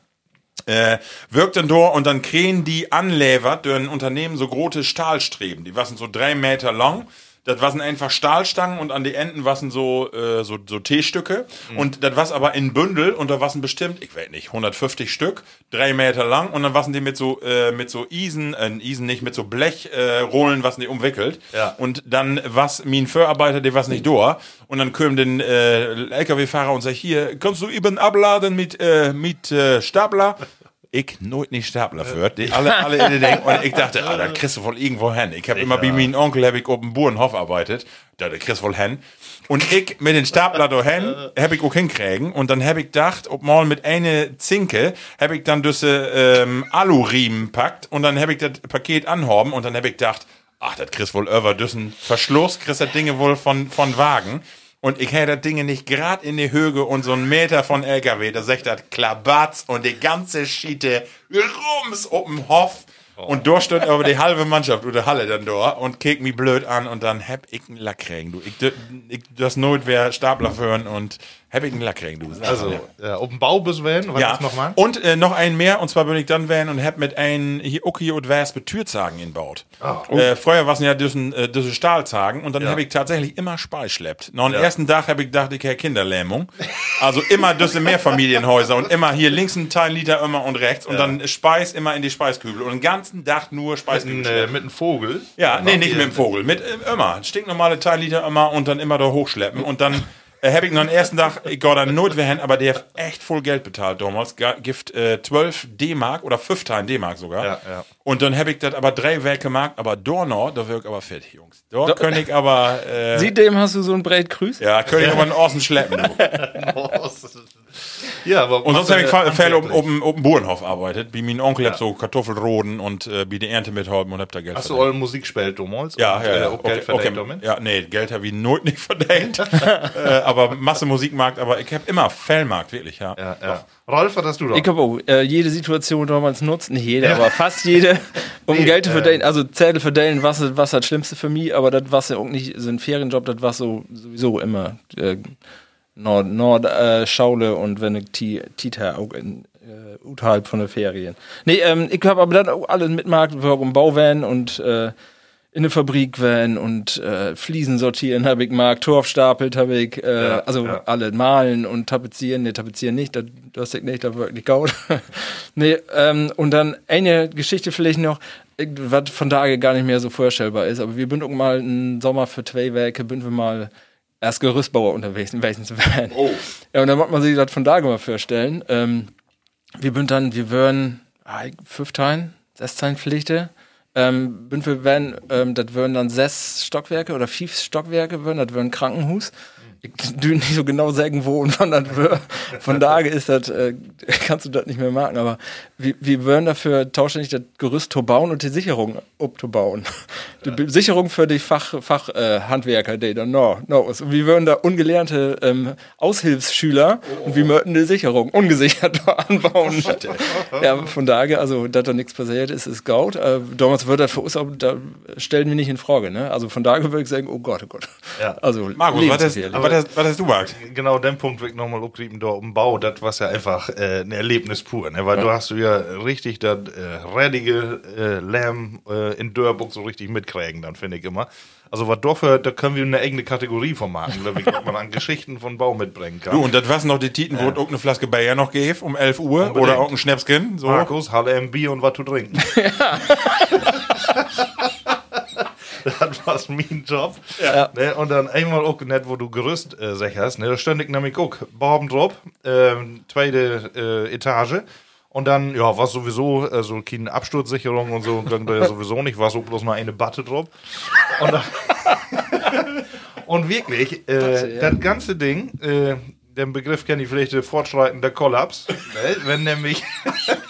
äh, wirkt dann da und dann kriegen die anlevert durch ein Unternehmen so große Stahlstreben. Die waren so drei Meter lang. Das waren einfach Stahlstangen und an die Enden waren so, äh, so, so T-Stücke. Und das war aber in Bündel und da waren bestimmt, ich weiß nicht, 150 Stück, drei Meter lang. Und dann waren die mit so, äh, mit so Isen, äh, Isen nicht, mit so Blechrollen, äh, was die umwickelt. Ja. Und dann was mein Förarbeiter, der was nicht da. Und dann kam den äh, LKW-Fahrer und sagt, hier, kannst du eben abladen mit, äh, mit äh, Stapler? Ich nooit nicht Stapler führt. Die alle, alle in den denken, und ich dachte, ah, das kriegst du wohl irgendwo hin. Ich habe immer bei meinem Onkel, hab ich auf dem Burenhof arbeitet. Da, da kriegst du wohl hin. Und ich mit den Stapler dahin, hab ich auch hinkriegen. Und dann hab ich gedacht, ob mal mit eine Zinke, hab ich dann diese ähm, Aluriemen packt und dann hab ich das Paket anhaben und dann hab ich gedacht, ach, das kriegst wohl über düssen Verschluss, kriegst das Dinge wohl von, von Wagen. Und ich hätte das Ding nicht grad in die Höhe und so einen Meter von LKW, da sagt das Klabatz und die ganze Schiete rums auf dem Hof. Und da stand aber die halbe Mannschaft oder Halle dann da und keek mich blöd an und dann hab ich einen Lackkrägen, du. Ich, ich, das Not wäre Stapler führen und hab ich einen Lackkrägen, du. Also, ja, auf dem Bau bis wenn, was ja. nochmal? Und äh, noch einen mehr, und zwar bin ich dann werden und hab mit einem hier okay und Wespe Türzagen inbaut. Äh, früher waren es ja diese, äh, diese Stahlzagen und dann hab ich tatsächlich immer Speis schleppt. Noch am ersten Tag hab ich gedacht, ich hätte Kinderlähmung. Also immer diese Mehrfamilienhäuser und immer hier links ein Teil Liter immer und rechts und dann Speis immer in die Speiskübel und den ganzen Tag nur Speiskübel. Mit, äh, mit einem Vogel. Ja, nee, nicht mit dem Vogel. Mit äh, immer. Stinknormale Teilliter immer und dann immer da hochschleppen. Und dann äh, habe ich noch am ersten Tag, ich gehe dann Not hin, aber der hat echt voll Geld bezahlt damals. Ga- Gift äh, 12 D-Mark oder 15 D-Mark sogar. Ja, ja. Und dann habe ich das aber drei Werke gemacht, aber da noch, da wirkt aber fit, Jungs. Da könnte ich aber, äh, Sieh dem hast du so ein breit Grüß? ja, könnte ich aber einen Außen schleppen. Ja, aber Und sonst habe ich auf handwerklich. dem auf dem Bauernhof arbeitet. Wie mein Onkel hab so Kartoffelroden und äh, wie die Ernte mithalten und hab da Geld Hast du verdient. eure Musik gespielt damals? Ja, ja, äh, ja. auch Geld verdient damit? Ja, nee, Geld habe ich nooit nicht verdient. äh, aber Masse Musikmarkt, aber ich habe immer Fellmarkt, wirklich, ja. Ja, ja. Rolf, was hast du da? Ich habe auch äh, jede Situation damals nutzt, nicht jede, aber fast jede, um Nee, Geld zu äh, verdienen. Also Zettel verdienen, was, was das Schlimmste für mich, aber das war ja auch nicht so ein Ferienjob, das war so sowieso immer äh, Nord, Nord äh, Schaule und wenn ich Tita auch in äh, unterhalb von der Ferien. Nee, ähm, ich habe aber dann auch alles mitgemacht, wir im Bauvan und äh, in der Fabrik van und äh, Fliesen sortieren habe ich gemacht, Torf stapelt habe ich, äh, also ja. alle malen und tapezieren, nee, tapezieren nicht, das, das ich nicht, da wirklich gaut. nee, ähm, und dann eine Geschichte vielleicht noch, was von da gar nicht mehr so vorstellbar ist, aber wir auch mal einen Sommer für zwei Werke, sind wir mal erst Gerüstbauer unterwegs in welchen Van. Oh. Ja, und dann muss man sich das von da mal vorstellen. Ähm, wir sind dann, wir würden ah, fünf Teilen, sechs Teilen Pflichte. Ähm, bin wir werden, ähm, das würden dann sechs Stockwerke oder fünf Stockwerke würden, das würden Krankenhus. Ich dü nicht so genau sagen, wo und wann das wär. Von daher ist das, äh, kannst du das nicht mehr machen, aber wir, wir würden dafür tauschständig das Gerüst zu bauen und die Sicherung abzubauen. Die Be- Sicherung für die Fach, Fach äh, Handwerker, die dann no, no. wir würden da ungelernte ähm, Aushilfsschüler und wir würden die Sicherung ungesichert anbauen. ja, von daher, also, dass da nichts passiert ist, ist Gaut. Äh, damals wird das für uns auch, da stellen wir nicht in Frage, ne? Also von daher würde ich sagen, oh Gott, oh Gott. Ja. Also, Markus, was hast, was, hast, was hast du gemacht? genau den Punkt will ich nochmal aufgrieben, da um Bau, das war ja einfach äh, ein Erlebnis pur, ne? weil du hast du ja richtig das äh, redige äh, Lärm äh, in Dörrburg so richtig mitkriegen, dann finde ich immer. Also was dafür, da können wir eine eigene Kategorie von machen, ne? wie man an Geschichten von Bau mitbringen kann. Du, und das was noch die Titen, wo es auch eine Flaske Bayer noch gäbe um 11 Uhr Unbedingt. oder auch ein Schnäpskin. So. Markus, Halle im Bier und was zu trinken. das war mein Job. Ne, und dann einmal auch nicht, wo du Gerüst äh, sicherst. Ne, da stand ich nämlich auch drauf, ähm, zweite äh, Etage. Und dann, ja, war sowieso äh, so keine Absturzsicherung und so, dann da sowieso nicht, war so bloß mal eine Batte drauf. Und, dann, und wirklich, äh, das ganze Ding, äh, den Begriff kenne ich vielleicht, äh, fortschreitender Kollaps, ne, wenn nämlich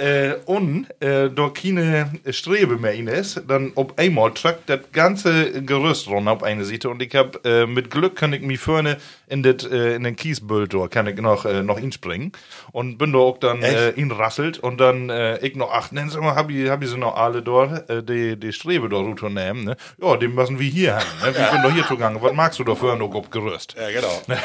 äh, und äh, da keine Strebe mehr in ist, dann ob einmal tragt das ganze Gerüst runter auf eine Seite und ich hab äh, mit Glück kann ich mich vorne in, das, äh, in den Kiesbüll da kann ich noch, äh, noch inspringen und bin da auch dann äh, inrasselt und dann äh, ich noch, ach, nennen Sie mal, hab ich, hab ich sie noch alle dort, äh, die, die Strebe da runternehmen, ne? Ja, die müssen wir hier haben, ne? Wir sind doch hier zugange, was magst du da für noch auf Gerüst? Ja, genau.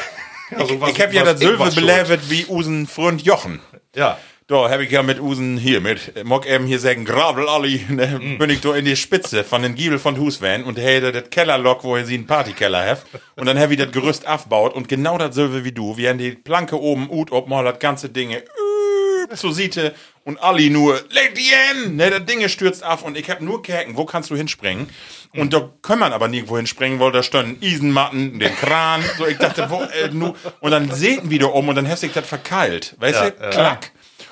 Also, was- ich habe ja was das ich Silber belebt wie usen Freund Jochen. Ja. Da habe ich ja mit Usen hier, mit, mag eben hier sagen, Gravel Ali, ne, bin ich da in die Spitze von den Giebel von Husvan und hätte das Kellerlock, wo ihr sie einen Partykeller habt. Und dann habe ich das Gerüst aufgebaut und genau dasselbe wie du. Wir haben die Planke oben, ut, ob mal das ganze Dinge, üb, so siete und Ali nur, die hin, ne, das Ding stürzt auf und ich hab nur Kerken, wo kannst du hinspringen? Und da kann man aber nirgendwo hinspringen, weil da standen Isenmatten, den Kran, so ich dachte, wo, äh, nu, und dann säten wieder um und dann hast du das verkeilt, weißt du, klack.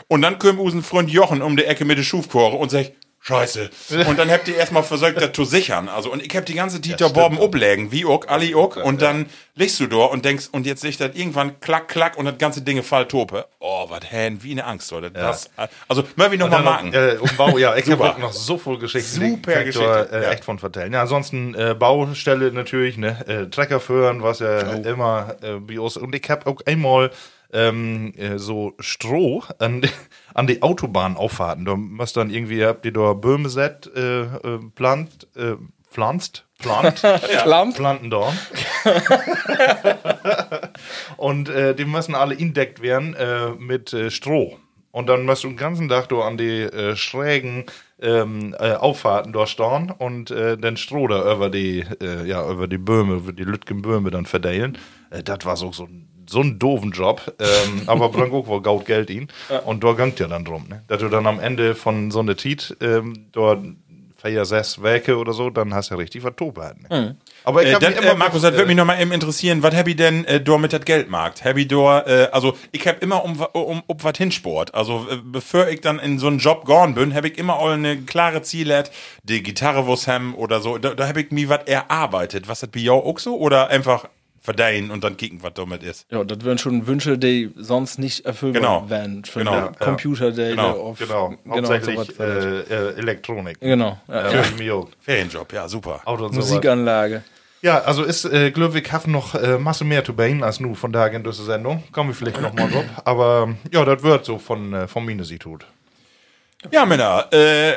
Und dann kommt unseren Freund Jochen um die Ecke mit der Schufkore und sagt, Scheiße. Und dann habt ihr erstmal versucht, das zu sichern. Also, und ich hab die ganze Dieter Borben umlegen, wie auch, alle auch. Und dann legst du da und denkst, und jetzt sehe ich das irgendwann klack, klack und das ganze Ding fall tope. Oh, was hän, wie eine Angst, oder? Das, also, mal wie noch mal Dann machen. äh, Umbau, ja, ich habe noch so viel Geschichten. Super ich Geschichte, äh, ja. echt von vertellen. Ja, ansonsten äh, Baustelle natürlich, ne, äh, Trecker führen, was ja immer äh, bei uns. Und ich habe auch einmal ähm, äh, so Stroh an die, an die Autobahn auffahrten. Da müsst dann irgendwie, habt ihr da Böhme set, äh, äh, plant, äh, pflanzt, plant, Plant? planten da. Und äh, die müssen alle indeckt werden äh, mit äh, Stroh. Und dann musst du den ganzen Tag da an die äh, schrägen ähm, äh, Auffahrten da stehen und äh, den Stroh da über die, ja, über die Böhme, über die Lütgen Böhme dann verteilen. Äh, das war so, so ein so ein doofen Job, ähm, aber auch wohl Gaut Geld ihn. Und da gönnt ja dann drum, ne? Dass du dann am Ende von so einer Tit, ähm, dort vier, sechs Werke oder so, dann hast du ja richtig was Tobe. Ne? Aber ich Äh, hab dann, mich äh, Markus, das würde mich noch mal eben interessieren, was hab ich denn äh, da mit das Geldmarkt? Hab ich da, äh, also ich hab immer um, um, um was hinsport. Also äh, bevor ich dann in so einen Job gorn bin, hab ich immer auch eine klare Ziele, die Gitarre was hem oder so. Da, da hab ich mir was erarbeitet. Was das bei jou auch so? Oder einfach verdienen und dann kicken, was damit ist? Ja, das wären schon Wünsche, die sonst nicht erfüllbar Genau. wären. Für Genau. Ja, Computer, der Genau, auf, Genau, genau hauptsächlich wird. äh, äh, Elektronik. genau. Ja, Ja. ich mir auch. Ferienjob, ja, super. Auto und so Musikanlage. Ja, also ist äh, Glöwig hat noch äh, Masse mehr zu bein als nur von daher in dieser Sendung. Kommen wir vielleicht noch mal drauf. Aber ja, das wird so von, äh, von Mine sie tut. Ja, Männer, äh,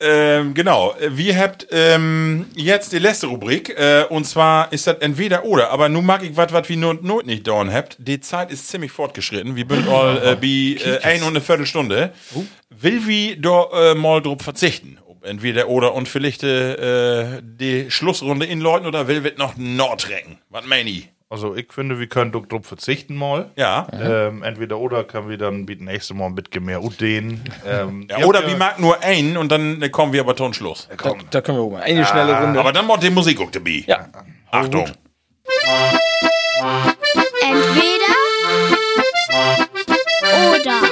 ähm, genau. Wir habt ähm, jetzt die letzte Rubrik äh, und zwar ist das entweder oder. Aber nun mag ich was, was wir nur not nicht dauern habt. Die Zeit ist ziemlich fortgeschritten. Wir sind all äh, bei äh, ein und eine Viertelstunde. Will wir da äh, mal drauf verzichten? Entweder oder und vielleicht äh, die Schlussrunde inläuten oder will wir noch Nordrecken? Was meine ich? Also ich finde, wir können doch drauf verzichten mal. Ja. Ähm, entweder oder können wir dann bieten nächste Mal ein bisschen mehr Udeen. Ähm, ja oder wir mag nur einen und dann kommen wir aber zum Schluss. Da, da können wir auch mal. Eine schnelle Runde. Aber dann macht die Musik auch dabei. ja. Achtung. Entweder oder.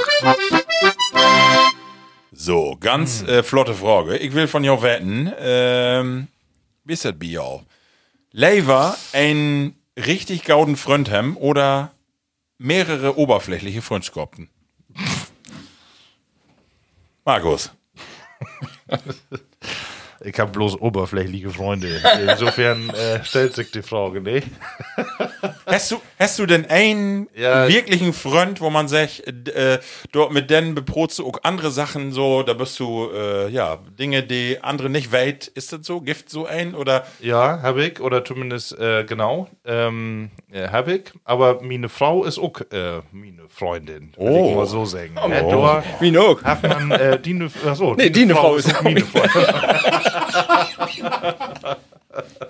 So, ganz äh, flotte Frage. Ich will von jou wetten, ähm, wie ist das bei jou? Lever ein richtig gauden haben oder mehrere oberflächliche Freundschaften? Markus. Ich habe bloß oberflächliche Freunde. Insofern äh, stellt sich die Frage, ne? Hast du, hast du denn einen Ja. wirklichen Freund, wo man sagt, äh, dort mit denen beprotst du auch andere Sachen so, da bist du, äh, ja, Dinge, die andere nicht weit, ist das so? Gift so ein oder? Ja, habe ich, oder zumindest äh, genau, ähm, äh, habe ich. Aber meine Frau ist auch äh, meine Freundin, Oh. ich mal so sagen. Oh. Äh, da Wie noch? hat man äh, die ne, achso, Nee, die ne Frau ist auch meine Freundin.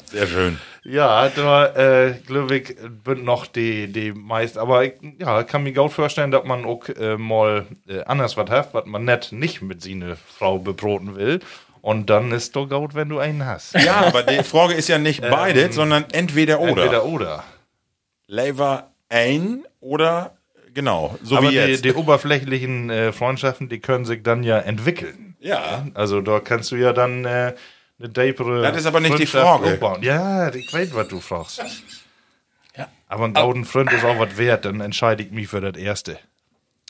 Sehr schön. Ja, da äh, glaube ich, bin noch die, die meist, aber ich, ja, kann mir gut vorstellen, dass man auch äh, mal äh, anders was hat, was man nicht nicht mit seiner Frau bebroten will. Und dann ist doch gut, wenn du einen hast. Ja, aber die Frage ist ja nicht beide, sondern entweder oder. Entweder oder. Lever ein oder genau, so aber wie die, jetzt. die oberflächlichen äh, Freundschaften, die können sich dann ja entwickeln. Ja. Also da kannst du ja dann äh, eine deepere Das ist aber nicht die Freundschaft Frage. aufbauen. Ja, ich weiß, was du fragst. Aber ein gauden Freund ist auch was wert, dann entscheide ich mich für das Erste.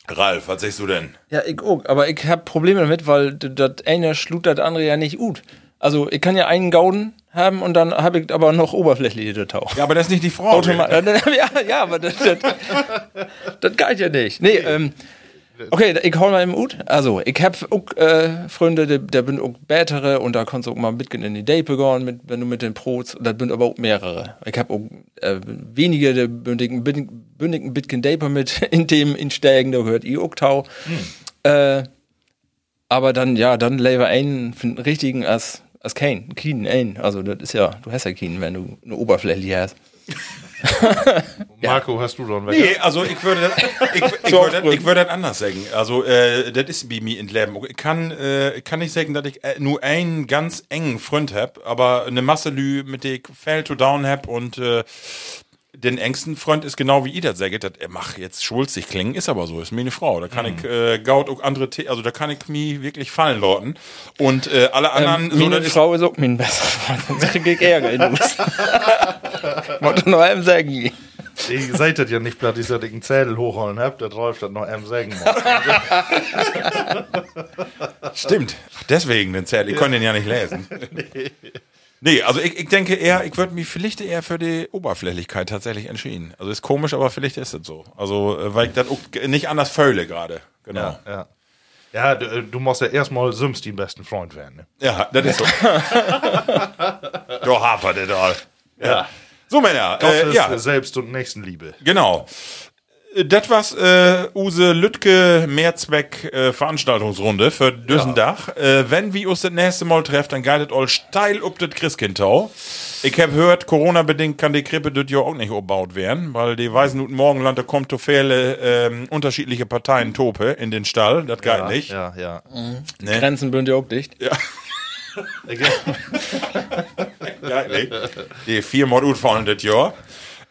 Ralf, was sagst du denn? Ja, ich auch. Aber ich habe Probleme damit, weil das eine schlut das andere ja nicht gut. Also ich kann ja einen Gauden haben und dann habe ich aber noch oberflächliche Tauch. Ja, aber das ist nicht die Frage. Automa ja, ja, aber das, das, das geht ja nicht. Nee, ähm, okay, ich hol mal im Ut. Also, ich hab auch äh, Freunde, die, der bin auch bätere und da kannst du auch mal mitgehen in die Dape gehen, mit, wenn du mit den Pros, das sind aber auch mehrere. Ich hab auch äh, wenige, der bündigen, bündigen Bitcoin Dape mit in dem insteigen, da gehört ich auch tau. Äh, aber dann, ja, dann lever einen für den richtigen als, als kein, keinen ein. Also, das ist ja, du hast ja keinen, wenn du eine Oberfläche hast. Marco, hast du Wecker? Nee, also ich würde das, ich, ich würde das, ich würde das anders sagen. Also äh, das ist bei mir in Leben. Ich kann, äh, ich kann nicht sagen, dass ich äh, nur einen ganz engen Freund hab, aber eine Masse Lü, mit der ich Fell to Down hab und äh, den engsten Freund ist genau wie ihr das sagt, dat er mach jetzt schwulzig klingen, ist aber so, ist mir eine Frau. Da kann ich äh, gaut auch andere, The also da kann ich mich wirklich fallen lauten. Und äh, alle anderen, Ähm, so, meine Frau ist auch mein bester Freund, sonst krieg ich Ärger in uns. Wollte nur einem sagen. Ihr seid das ja nicht platt, dass ich einen Zettel hochholen habt, das Rolf das noch einem sagen muss. stimmt. Ach, deswegen den Zettel, ich konnte den ja nicht lesen. Nee, also ich, ich denke eher, ich würde mich vielleicht eher für die Oberflächlichkeit tatsächlich entschieden. Also ist komisch, aber vielleicht ist es so. Also, äh, weil ich das nicht anders fühle gerade. Genau. Ja, ja. Ja, du, äh, du musst ja erstmal Sims den besten Freund werden. Ne? Ja, das ist so. du hapert das all. Ja. So, Männer, Gottes äh, ja, Selbst- und Nächstenliebe. genau. Das war's, äh, Use Lütke Mehrzweck äh, Veranstaltungsrunde für Düssendach. Äh, wenn wir uns das nächste Mal treffen, dann geilet all steil up das Christkindtau. Ich hab gehört, Corona-bedingt kann die Krippe dort ja auch nicht umbaut werden, weil die Weißen guten Morgenland, da kommt so viele ähm, unterschiedliche Parteien Tope in den Stall. Das geht nicht. Ja, ja. Ne? Grenzen bünd ja auch dicht. Ja, nee. Die viermal utfallen das Jahr.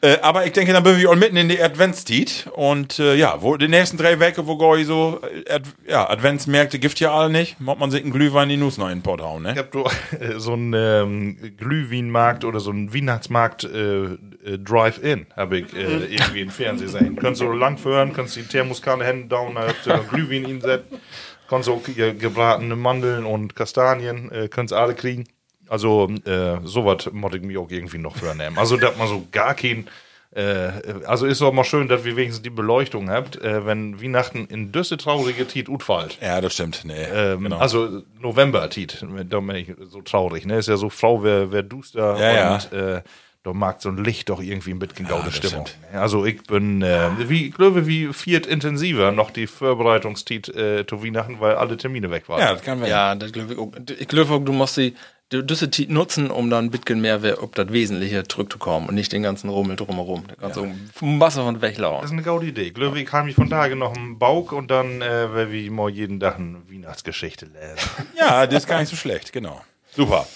Äh, aber ich denke, dann bin ich auch mitten in die Adventstiet. Und äh, ja, wo die nächsten drei Wochen, wo gehe ich so, äh, Ad, ja, Adventsmärkte gibt ja alle nicht. Macht man sich einen Glühwein die Nuss noch in den Pott hauen, Ich ne? hab du äh, so einen ähm, Glühweinmarkt oder so einen Weihnachtsmarkt äh, äh, Drive-In, habe ich äh, irgendwie im Fernsehen gesehen. Könntest du lang führen, kannst die Thermoskanne Hände down, da habt ihr Glühwein hinsetzen. Kannst auch gebratene Mandeln und Kastanien, äh, kannst alle kriegen. Also, äh, sowas muss ich mir auch irgendwie noch vornehmen. Also, dass man so gar kein. Äh, also ist auch mal schön, dass wir wenigstens die Beleuchtung habt, äh, wenn Weihnachten in düsse traurige Tiet utfallt. Ja, das stimmt. Nee, Ähm, genau. Also November Tiet, da bin ich so traurig, ne? Ist ja so Frau, wer, wer duster Ja, und äh, da mag so ein Licht doch irgendwie ein bisschen das Stimmung. stimmt. ne? Also ich bin, äh, wie, ich glaube, wie viert intensiver noch die Vorbereitungstiet äh, zu Weihnachten, weil alle Termine weg waren. ja, das kann werden. Ja, das glaube ich auch. Ich glaube auch, du musst die, du Zeit nutzen, um dann ein bisschen mehr ob das Wesentliche zurückzukommen und nicht den ganzen Rummel drumherum. Der ganze Masse von Das weglaufen. ist eine gaude Idee. Ich glaube, ich kann mich von daher noch einen Bauch und dann äh, werde ich mal jeden Tag eine Weihnachtsgeschichte lesen. Ja, das ist gar nicht so schlecht, genau. Super.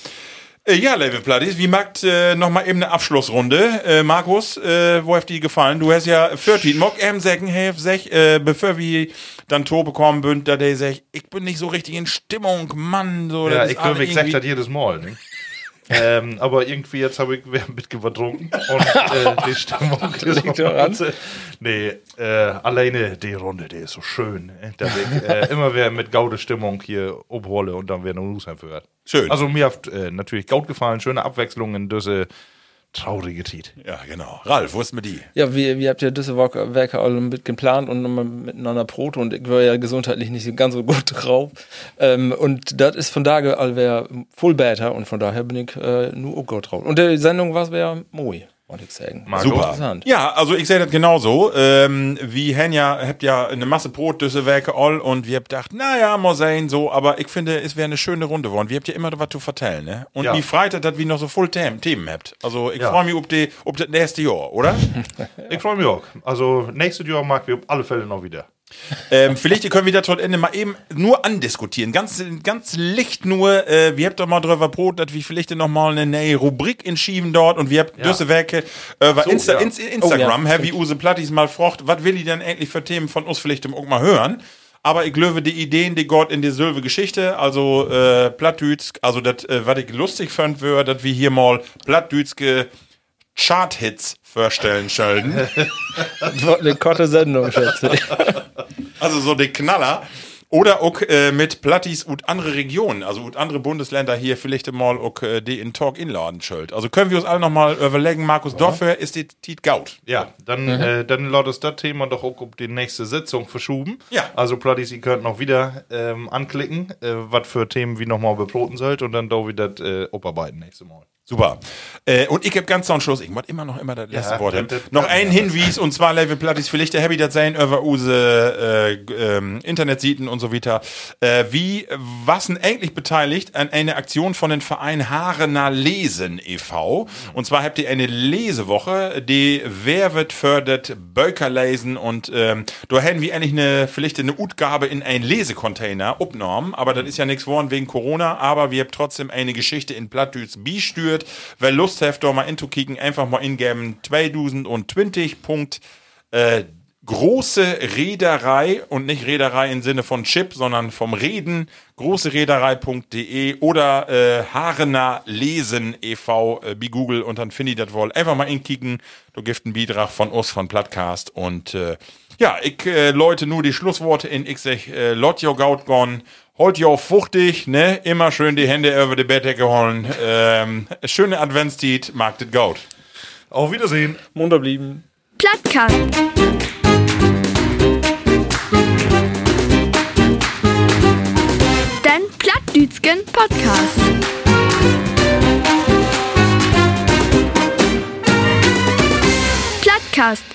Äh, ja, Level Plattis, wie macht äh, noch mal eben eine Abschlussrunde? Äh, Markus, äh, wo hat die gefallen? Du hast ja 14. Mock em sagen, hey, sech, äh, bevor wir dann Tor bekommen bünd, da der sech, ich bin nicht so richtig in Stimmung, Mann, so. Ja, ich glaube, ich sag das jedes Mal. Ne? Ähm, aber irgendwie jetzt habe ich wieder ein bisschen getrunken und äh, die Stimmung ist liegt daran. Nee, äh, alleine die Runde, die ist so schön, ne? dass ich äh, immer wieder mit gaude Stimmung hier obhole und dann wieder eine News hört. Schön. Also mir hat äh, natürlich Gaut gefallen, schöne Abwechslung in diese traurige Tiet. Ja, genau. Ralf, wo ist mit die? Ja, wir, wir habt ja diese Woche- Werke alle mit geplant und nochmal miteinander Brot und ich war ja gesundheitlich nicht ganz so gut drauf. Ähm, und das ist von daher allwer voll better und von daher bin ich äh, nur auch gut drauf. Und die Sendung war sehr moi, wollte ich sagen. Marco? Super. Interessant. Ja, also ich sehe das genauso. Ähm, wie Henja habt ja eine Masse Brot, düsse Werke all und wir habt gedacht, naja, mal sehen, so, aber ich finde, es wäre eine schöne Runde geworden. Wir habt ja immer was zu vertellen, ne? Und Ja. wie freut dass wir noch so voll Themen, Themen habt. Also ich Ja. freue mich auf, die, auf das nächste Jahr, oder? Ich freue mich auch. Also nächstes Jahr mag wir auf alle Fälle noch wieder. Ähm, vielleicht können wir das heute Ende mal eben nur andiskutieren. Ganz, ganz licht nur, äh, wir habt doch mal drüber Brot, dass wir vielleicht noch mal eine neue Rubrik entschieden dort und wir habt Ja. düsse Werke äh, So, Insta, ja. Ins- Instagram, Oh, ja, Heavy Use Plattis mal frocht, was will ich denn endlich für Themen von uns vielleicht auch mal hören? Aber ich glaube, die Ideen, die Gott in die Sylve Geschichte, also äh, Plattdütsch, also das, äh, was ich lustig fand, wäre, dass wir hier mal Plattdütschke Chart-Hits vorstellen. Das war eine korte Sendung, schätze ich. Also so die Knaller. Oder auch äh, mit Plattis und andere Regionen, also und andere Bundesländer hier vielleicht mal auch äh, die in Talk inladen schuld. Also können wir uns alle noch mal überlegen, Markus, dafür ist die Tiet Gaut. Ja, dann, äh, dann laut es das Thema doch auch auf die nächste Sitzung verschoben. Ja. Also Plattis, ihr könnt noch wieder ähm, anklicken, äh, was für Themen wir nochmal beproten sollt und dann da wieder äh, abarbeiten nächste Mal. Super. Äh, und ich hab ganz zum Schluss, ich muss immer noch immer das letzte Ja, Wort haben. das- das- Noch ein Hinweis, und zwar Level Plattis, vielleicht der Happy das sein über unsere äh, ähm, Internetseiten und so weiter. Äh, wie, was denn eigentlich beteiligt an einer Aktion von dem Verein Haarener Lesen e.V. Und zwar habt ihr eine Lesewoche, die wer wird fördert Böker lesen und ähm, da hätten wir eigentlich eine, vielleicht eine Utgabe in einen Lesecontainer abgenommen, aber das ist ja nichts geworden wegen Corona, aber wir haben trotzdem eine Geschichte in Plattdütsch Bistür hört. Wer Lust hat, da mal inzukicken, einfach mal ingeben 2020. Äh, große Reederei und nicht Reederei im Sinne von Chip, sondern vom Reden, großereederei.de oder äh, Harener Lesen e.V. Äh, bei Google und dann finde ich das wohl. Einfach mal inkicken, du gift einen Beitrag von uns von Plattcast und äh, ja, ich äh, Leute nur die Schlussworte in ich sag, äh, lot your gout gone, holt your fuchtig, ne, immer schön die Hände über die Bettdecke holen, ähm, schöne Adventstiet, mag das Gout. Auf Wiedersehen. Munter blieben. Plattkast. Den Plattdütschen Podcast. Plattkast.